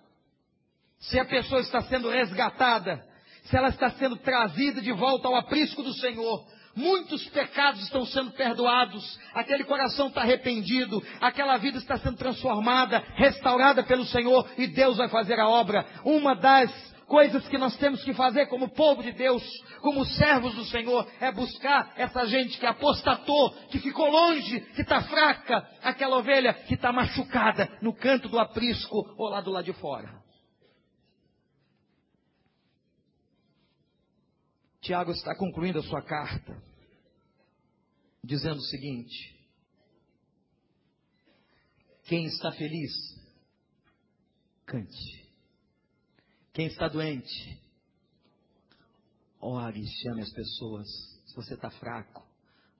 Speaker 1: Se a pessoa está sendo resgatada, se ela está sendo trazida de volta ao aprisco do Senhor. Muitos pecados estão sendo perdoados, aquele coração está arrependido, aquela vida está sendo transformada, restaurada pelo Senhor e Deus vai fazer a obra. Uma das coisas que nós temos que fazer como povo de Deus, como servos do Senhor, é buscar essa gente que apostatou, que ficou longe, que está fraca, aquela ovelha que está machucada no canto do aprisco ou lá do lado de fora. Tiago está concluindo a sua carta, dizendo o seguinte: quem está feliz, cante. Quem está doente, ore e chame as pessoas. Se você está fraco,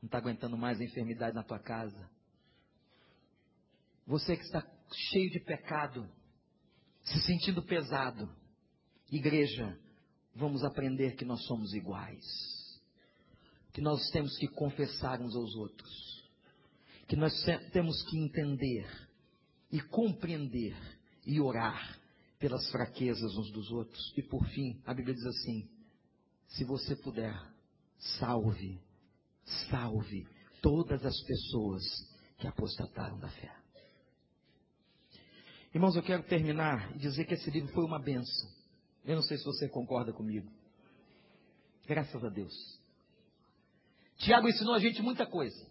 Speaker 1: não está aguentando mais a enfermidade na tua casa. Você que está cheio de pecado, se sentindo pesado, igreja, vamos aprender que nós somos iguais. Que nós temos que confessar uns aos outros. Que nós temos que entender e compreender e orar pelas fraquezas uns dos outros. E por fim, a Bíblia diz assim: se você puder, salve, salve todas as pessoas que apostataram da fé. Irmãos, eu quero terminar e dizer que esse livro foi uma benção. Eu não sei se você concorda comigo. Graças a Deus. Tiago ensinou a gente muita coisa.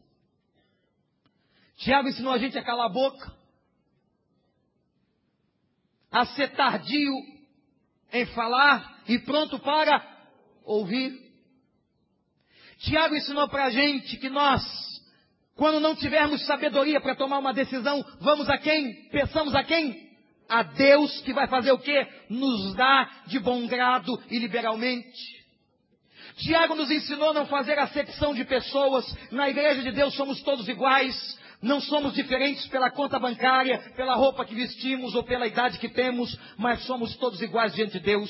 Speaker 1: Tiago ensinou a gente a calar a boca, a ser tardio em falar e pronto para ouvir. Tiago ensinou para a gente que nós, quando não tivermos sabedoria para tomar uma decisão, vamos a quem? Pensamos a quem? A Deus que vai fazer o quê? Nos dá de bom grado e liberalmente. Tiago nos ensinou a não fazer acepção de pessoas. Na igreja de Deus somos todos iguais. Não somos diferentes pela conta bancária, pela roupa que vestimos ou pela idade que temos, mas somos todos iguais diante de Deus.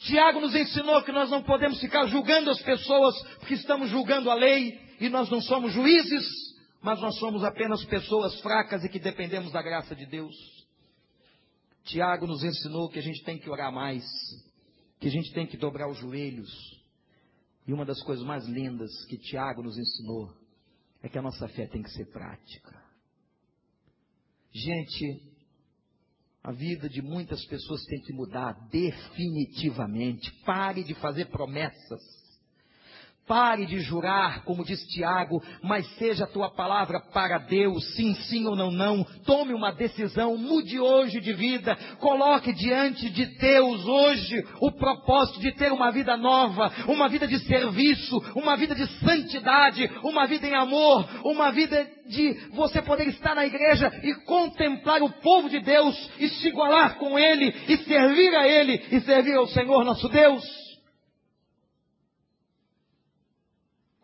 Speaker 1: Tiago nos ensinou que nós não podemos ficar julgando as pessoas porque estamos julgando a lei e nós não somos juízes, mas nós somos apenas pessoas fracas e que dependemos da graça de Deus. Tiago nos ensinou que a gente tem que orar mais, que a gente tem que dobrar os joelhos. E uma das coisas mais lindas que Tiago nos ensinou é que a nossa fé tem que ser prática. Gente, a vida de muitas pessoas tem que mudar definitivamente. Pare de fazer promessas. Pare de jurar, como diz Tiago, mas seja a tua palavra para Deus, sim, sim ou não, não. Tome uma decisão, mude hoje de vida, coloque diante de Deus hoje o propósito de ter uma vida nova, uma vida de serviço, uma vida de santidade, uma vida em amor, uma vida de você poder estar na igreja e contemplar o povo de Deus e se igualar com Ele e servir a Ele e servir ao Senhor nosso Deus.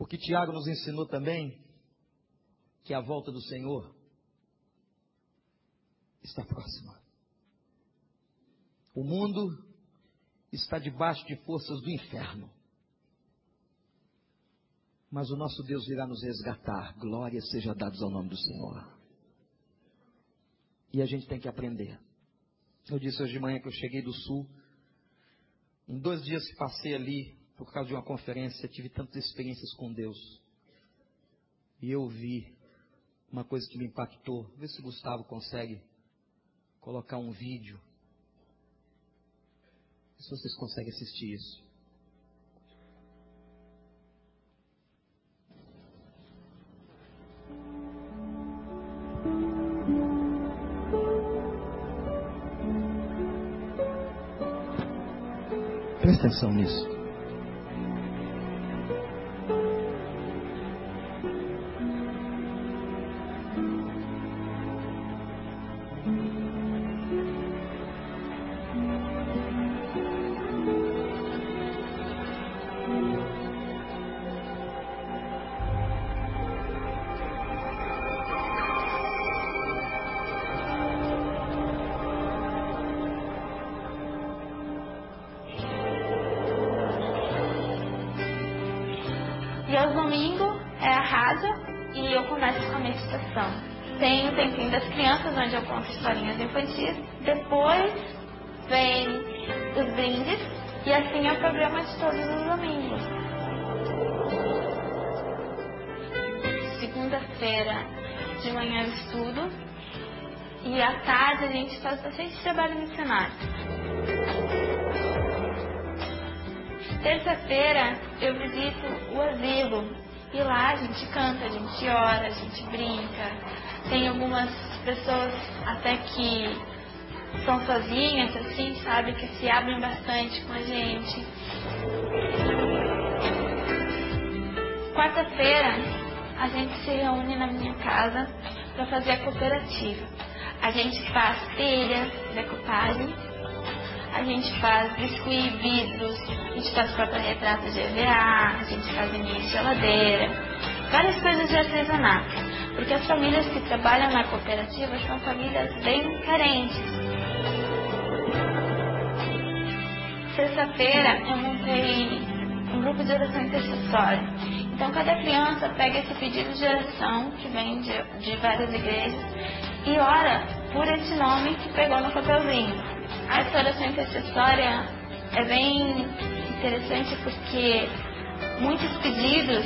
Speaker 1: Porque Tiago nos ensinou também que a volta do Senhor está próxima. O mundo está debaixo de forças do inferno. Mas o nosso Deus virá nos resgatar. Glória seja dada ao nome do Senhor. E a gente tem que aprender. Eu disse hoje de manhã que eu cheguei do sul. Em dois dias que passei ali, por causa de uma conferência, tive tantas experiências com Deus. E eu vi uma coisa que me impactou. Vê se o Gustavo consegue colocar um vídeo. Se vocês conseguem assistir isso. Presta atenção nisso.
Speaker 2: Visito o asilo e lá a gente canta, a gente ora, a gente brinca. Tem algumas pessoas até que são sozinhas, assim, sabe, que se abrem bastante com a gente. quarta-feira a gente se reúne na minha casa para fazer a cooperativa. A gente faz telhas, decopagem, a gente faz biscuit, vidros, a gente faz porta-retrato EVA, a gente faz mini geladeira, várias coisas de artesanato. Porque as famílias que trabalham na cooperativa são famílias bem carentes. Sexta-feira eu montei um grupo de oração intercessória. Então cada criança pega esse pedido de oração que vem de, de várias igrejas e ora por esse nome que pegou no papelzinho. Essa oração intercessória é bem interessante porque muitos pedidos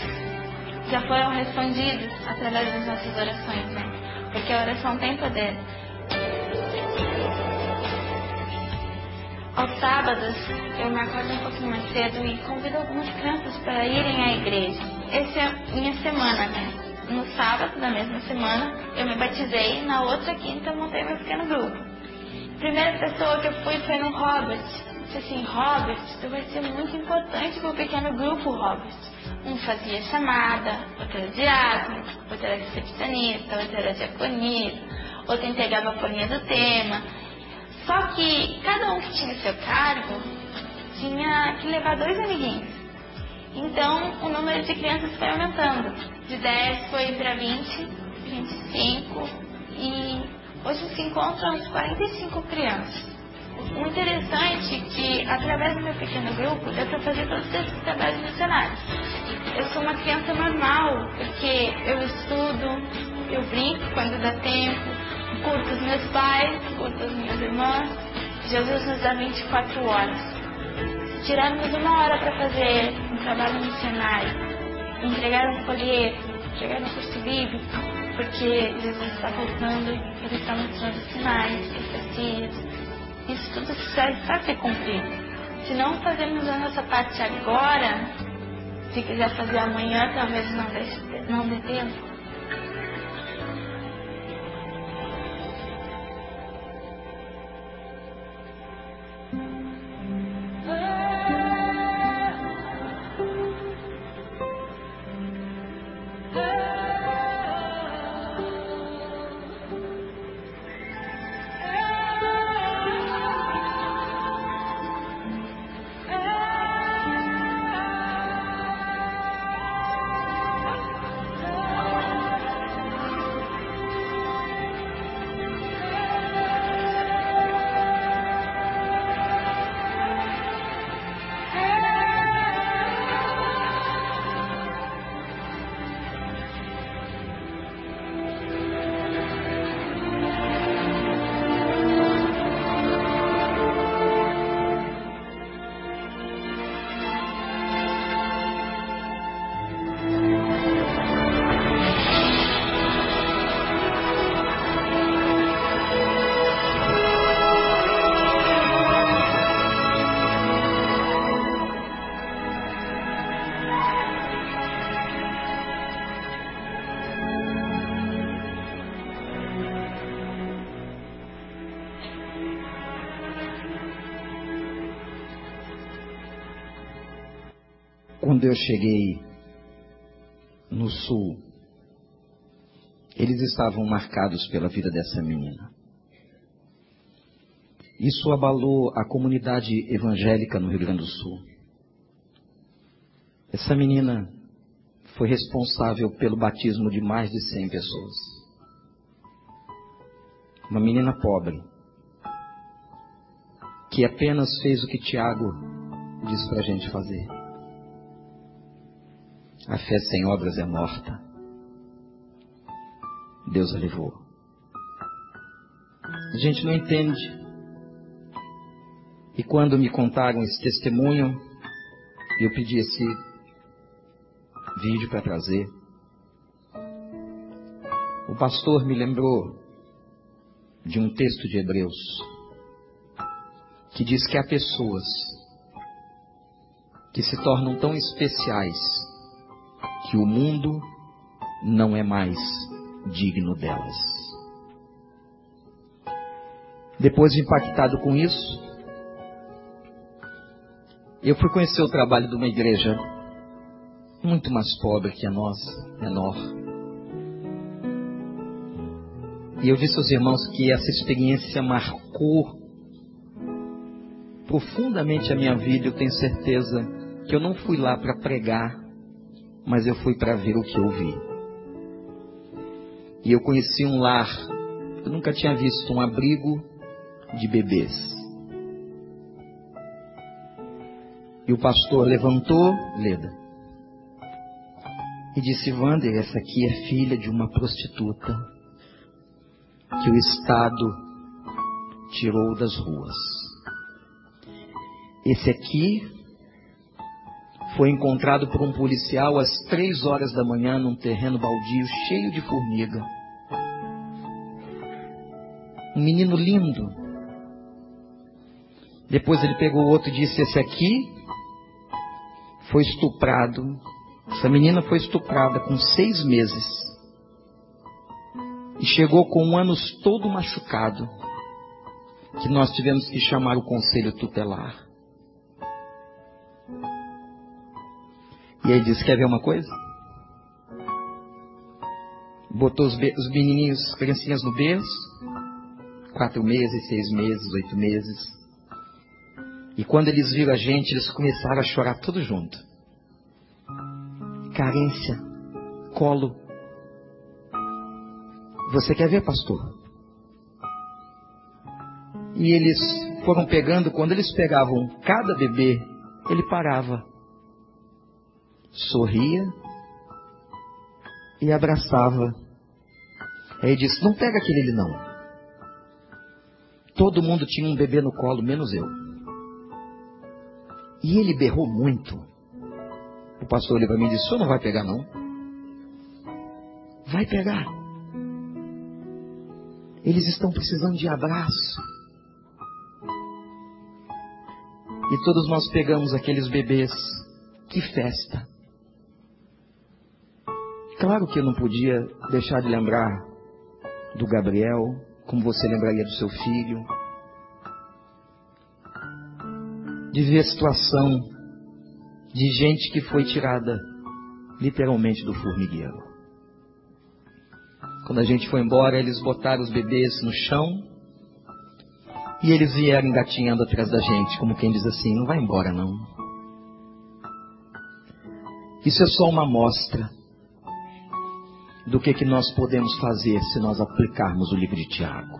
Speaker 2: já foram respondidos através das nossas orações, né? Porque a oração tem poder. Aos sábados, eu me acordo um pouquinho mais cedo e convido algumas crianças para irem à igreja. Essa é minha semana, né? No sábado da mesma semana, eu me batizei. Na outra quinta, montei meu pequeno grupo. A primeira pessoa que eu fui foi no Robert. Disse assim, Robert, tu vai ser muito importante para o pequeno grupo, Robert. Um fazia chamada, outro era diácono, outro era recepcionista, outro era diaconisa, outro entregava a folhinha do tema só que cada um que tinha seu cargo tinha que levar dois amiguinhos. Então o número de crianças foi aumentando. De 10 foi para 20, 25 e hoje se encontram uns 45 crianças. O interessante é que através do meu pequeno grupo deu para fazer todos esses trabalhos missionários. Eu sou uma criança normal, porque eu estudo, eu brinco quando dá tempo, curto os meus pais, curto as minhas irmãs. Jesus nos dá 24 horas. Tirarmos uma hora para fazer um trabalho missionário, entregar um folheto, chegar no curso bíblico, porque Jesus está voltando, Ele está mostrando sinais, profecias, isso tudo já está se cumprindo. Se não fazermos a nossa parte agora, se quiser fazer amanhã, talvez não dê, não dê tempo.
Speaker 1: Quando eu cheguei no sul, eles estavam marcados pela vida dessa menina. Isso abalou a comunidade evangélica no Rio Grande do Sul. Essa menina foi responsável pelo batismo de mais de 100 pessoas. Uma menina pobre, que apenas fez o que Tiago disse para a gente fazer. A fé sem obras é morta. Deus a levou. A gente não entende. E quando me contaram esse testemunho, eu pedi esse vídeo para trazer. O pastor me lembrou de um texto de Hebreus que diz que há pessoas que se tornam tão especiais que o mundo não é mais digno delas. Depois de impactado com isso, eu fui conhecer o trabalho de uma igreja muito mais pobre que a nossa, menor. E eu disse aos irmãos que essa experiência marcou profundamente a minha vida. Eu tenho certeza que eu não fui lá para pregar, mas eu fui para ver o que eu vi. E eu conheci um lar, eu nunca tinha visto um abrigo de bebês. E o pastor levantou, Leda, e disse: Wander, essa aqui é filha de uma prostituta que o Estado tirou das ruas. Esse aqui foi encontrado por um policial às três horas da manhã num terreno baldio cheio de formiga. Um menino lindo. Depois ele pegou outro e disse: Esse aqui foi estuprado. Essa menina foi estuprada com seis meses. E chegou com um ânus todo machucado. Que nós tivemos que chamar o conselho tutelar. E aí disse: Quer ver uma coisa? Botou os, os menininhos, as criancinhas no berço. Quatro meses, seis meses, oito meses. E quando eles viram a gente, eles começaram a chorar tudo junto. Carência, colo. Você quer ver, pastor? E eles foram pegando, quando eles pegavam cada bebê, ele parava, sorria e abraçava. Aí ele disse: Não pega aquele ali não. Todo mundo tinha um bebê no colo, menos eu. E ele berrou muito. O pastor olhou para mim e disse: O senhor não vai pegar, não? Vai pegar. Eles estão precisando de abraço. E todos nós pegamos aqueles bebês. Que festa. Claro que eu não podia deixar de lembrar do Gabriel, como você lembraria do seu filho, de ver a situação de gente que foi tirada literalmente do formigueiro. Quando a gente foi embora, eles botaram os bebês no chão e eles vieram engatinhando atrás da gente, como quem diz assim: não vai embora não. Isso é só uma amostra do que, que nós podemos fazer se nós aplicarmos o livro de Tiago.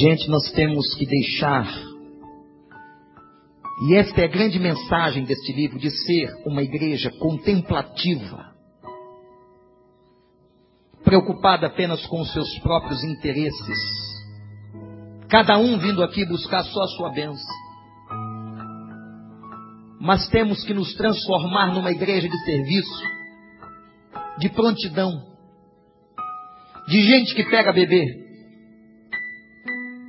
Speaker 1: Gente, nós temos que deixar e esta é a grande mensagem deste livro, de ser uma igreja contemplativa, preocupada apenas com os seus próprios interesses, cada um vindo aqui buscar só a sua bênção. Mas temos que nos transformar numa igreja de serviço, de prontidão, de gente que pega bebê,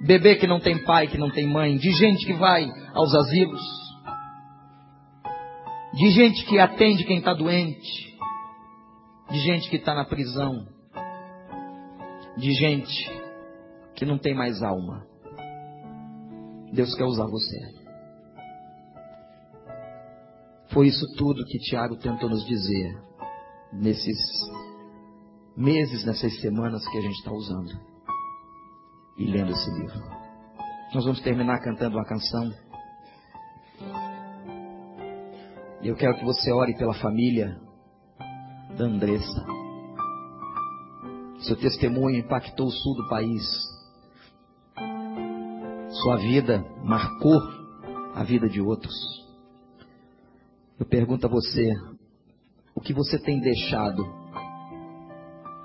Speaker 1: bebê que não tem pai, que não tem mãe, de gente que vai aos asilos, de gente que atende quem está doente, de gente que está na prisão, de gente que não tem mais alma. Deus quer usar você. Foi isso tudo que Tiago tentou nos dizer nesses meses, nessas semanas que a gente está usando e lendo esse livro. Nós vamos terminar cantando uma canção. E eu quero que você ore pela família da Andressa. Seu testemunho impactou o sul do país. Sua vida marcou a vida de outros. Eu pergunto a você: que você tem deixado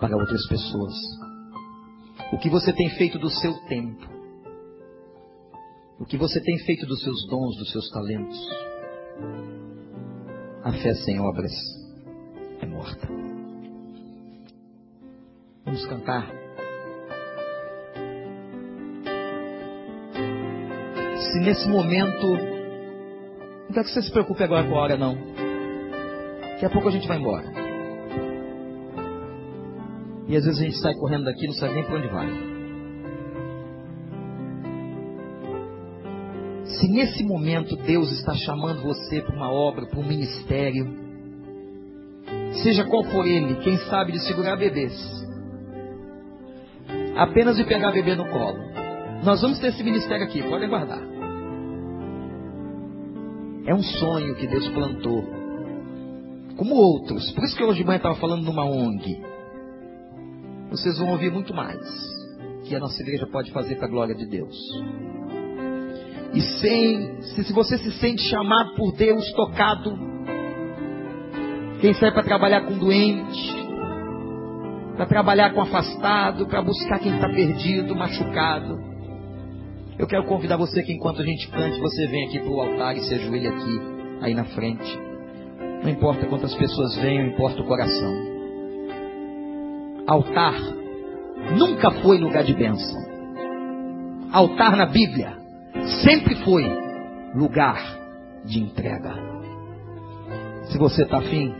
Speaker 1: para outras pessoas? O que você tem feito do seu tempo? O que você tem feito dos seus dons, dos seus talentos? A fé sem obras é morta. Vamos cantar. Se nesse momento. Não quero que você se preocupe agora com a hora, não. Daqui a pouco a gente vai embora. E às vezes a gente sai correndo daqui não sabe nem para onde vai. Se nesse momento Deus está chamando você para uma obra, para um ministério, seja qual for ele, quem sabe de segurar bebês, apenas de pegar bebê no colo. Nós vamos ter esse ministério aqui, podem guardar. É um sonho que Deus plantou, como outros. Por isso que hoje de manhã estava falando numa ONG. Vocês vão ouvir muito mais que a nossa igreja pode fazer para a glória de Deus. E sem, se, se você se sente chamado por Deus, tocado, quem sai para trabalhar com doente, para trabalhar com afastado, para buscar quem está perdido, machucado. Eu quero convidar você que enquanto a gente cante, você vem aqui para o altar e se ajoelhe aqui, aí na frente. Não importa quantas pessoas venham, importa o coração. Altar nunca foi lugar de bênção. Altar na Bíblia sempre foi lugar de entrega. Se você está afim,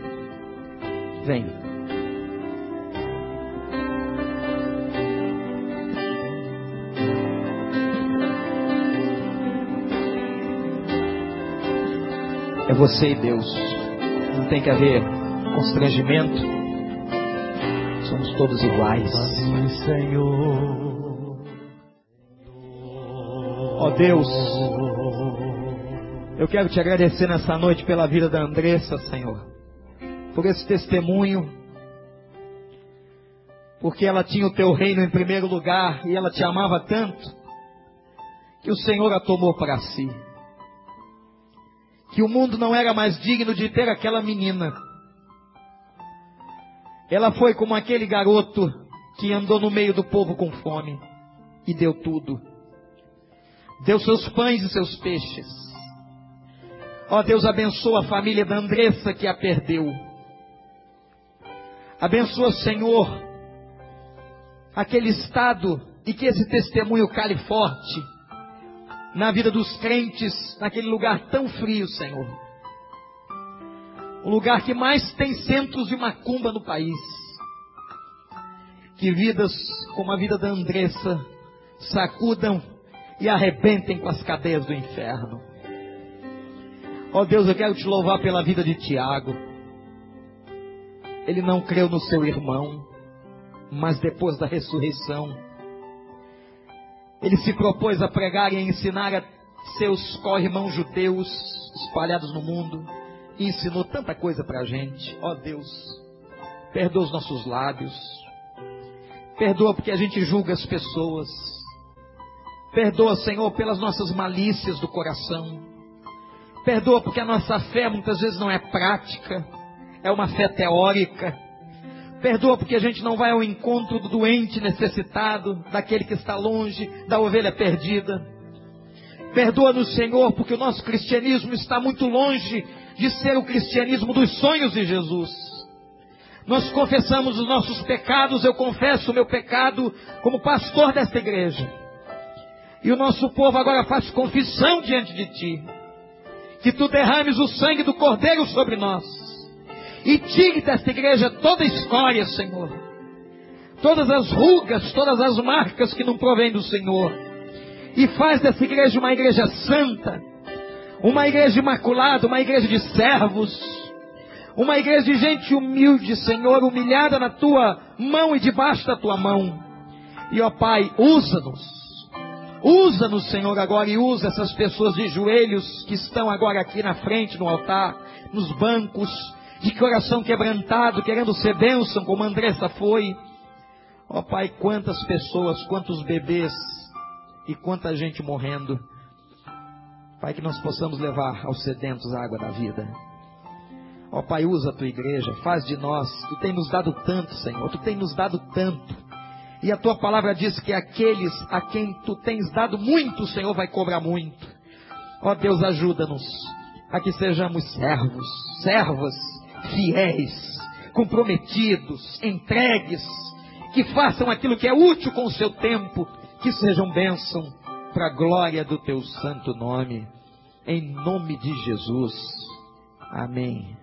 Speaker 1: vem. É você e Deus. Não tem que haver constrangimento. Somos todos iguais.
Speaker 3: Senhor.
Speaker 1: Ó oh Deus, eu quero te agradecer nessa noite pela vida da Andressa, Senhor, por esse testemunho, porque ela tinha o teu reino em primeiro lugar e ela te amava tanto, que o Senhor a tomou para si. Que o mundo não era mais digno de ter aquela menina. Ela foi como aquele garoto que andou no meio do povo com fome e deu tudo deu seus pães e seus peixes. Ó oh, Deus, abençoa a família da Andressa que a perdeu. Abençoa, Senhor, aquele estado e que esse testemunho cale forte na vida dos crentes, naquele lugar tão frio, Senhor. O lugar que mais tem centros de macumba no país. Que vidas como a vida da Andressa sacudam e arrebentem com as cadeias do inferno. Ó oh Deus, eu quero te louvar pela vida de Tiago. Ele não creu no seu irmão, mas depois da ressurreição, ele se propôs a pregar e a ensinar a seus co-irmãos judeus espalhados no mundo e ensinou tanta coisa para a gente. Ó oh Deus, perdoa os nossos lábios, perdoa porque a gente julga as pessoas Perdoa, Senhor, pelas nossas malícias do coração. Perdoa porque a nossa fé muitas vezes não é prática, é uma fé teórica. Perdoa porque a gente não vai ao encontro do doente necessitado, daquele que está longe, da ovelha perdida. Perdoa-nos, Senhor, porque o nosso cristianismo está muito longe de ser o cristianismo dos sonhos de Jesus. Nós confessamos os nossos pecados, eu confesso o meu pecado como pastor desta igreja. E o nosso povo agora faz confissão diante de ti. Que tu derrames o sangue do Cordeiro sobre nós. E tire desta igreja toda escória, Senhor. Todas as rugas, todas as marcas que não provêm do Senhor. E faz dessa igreja uma igreja santa. Uma igreja imaculada, uma igreja de servos. Uma igreja de gente humilde, Senhor, humilhada na tua mão e debaixo da tua mão. E ó Pai, usa-nos Usa-nos, Senhor, agora e usa essas pessoas de joelhos que estão agora aqui na frente, no altar, nos bancos, de coração quebrantado, querendo ser bênção, como Andressa foi. Ó oh, Pai, quantas pessoas, quantos bebês e quanta gente morrendo. Pai, que nós possamos levar aos sedentos a água da vida. Ó oh, Pai, usa a tua igreja, faz de nós. Tu tem nos dado tanto, Senhor, tu tem nos dado tanto. E a tua palavra diz que aqueles a quem tu tens dado muito, o Senhor vai cobrar muito. Ó Deus, ajuda-nos a que sejamos servos, servas, fiéis, comprometidos, entregues, que façam aquilo que é útil com o seu tempo, que sejam bênção para a glória do teu santo nome. Em nome de Jesus. Amém.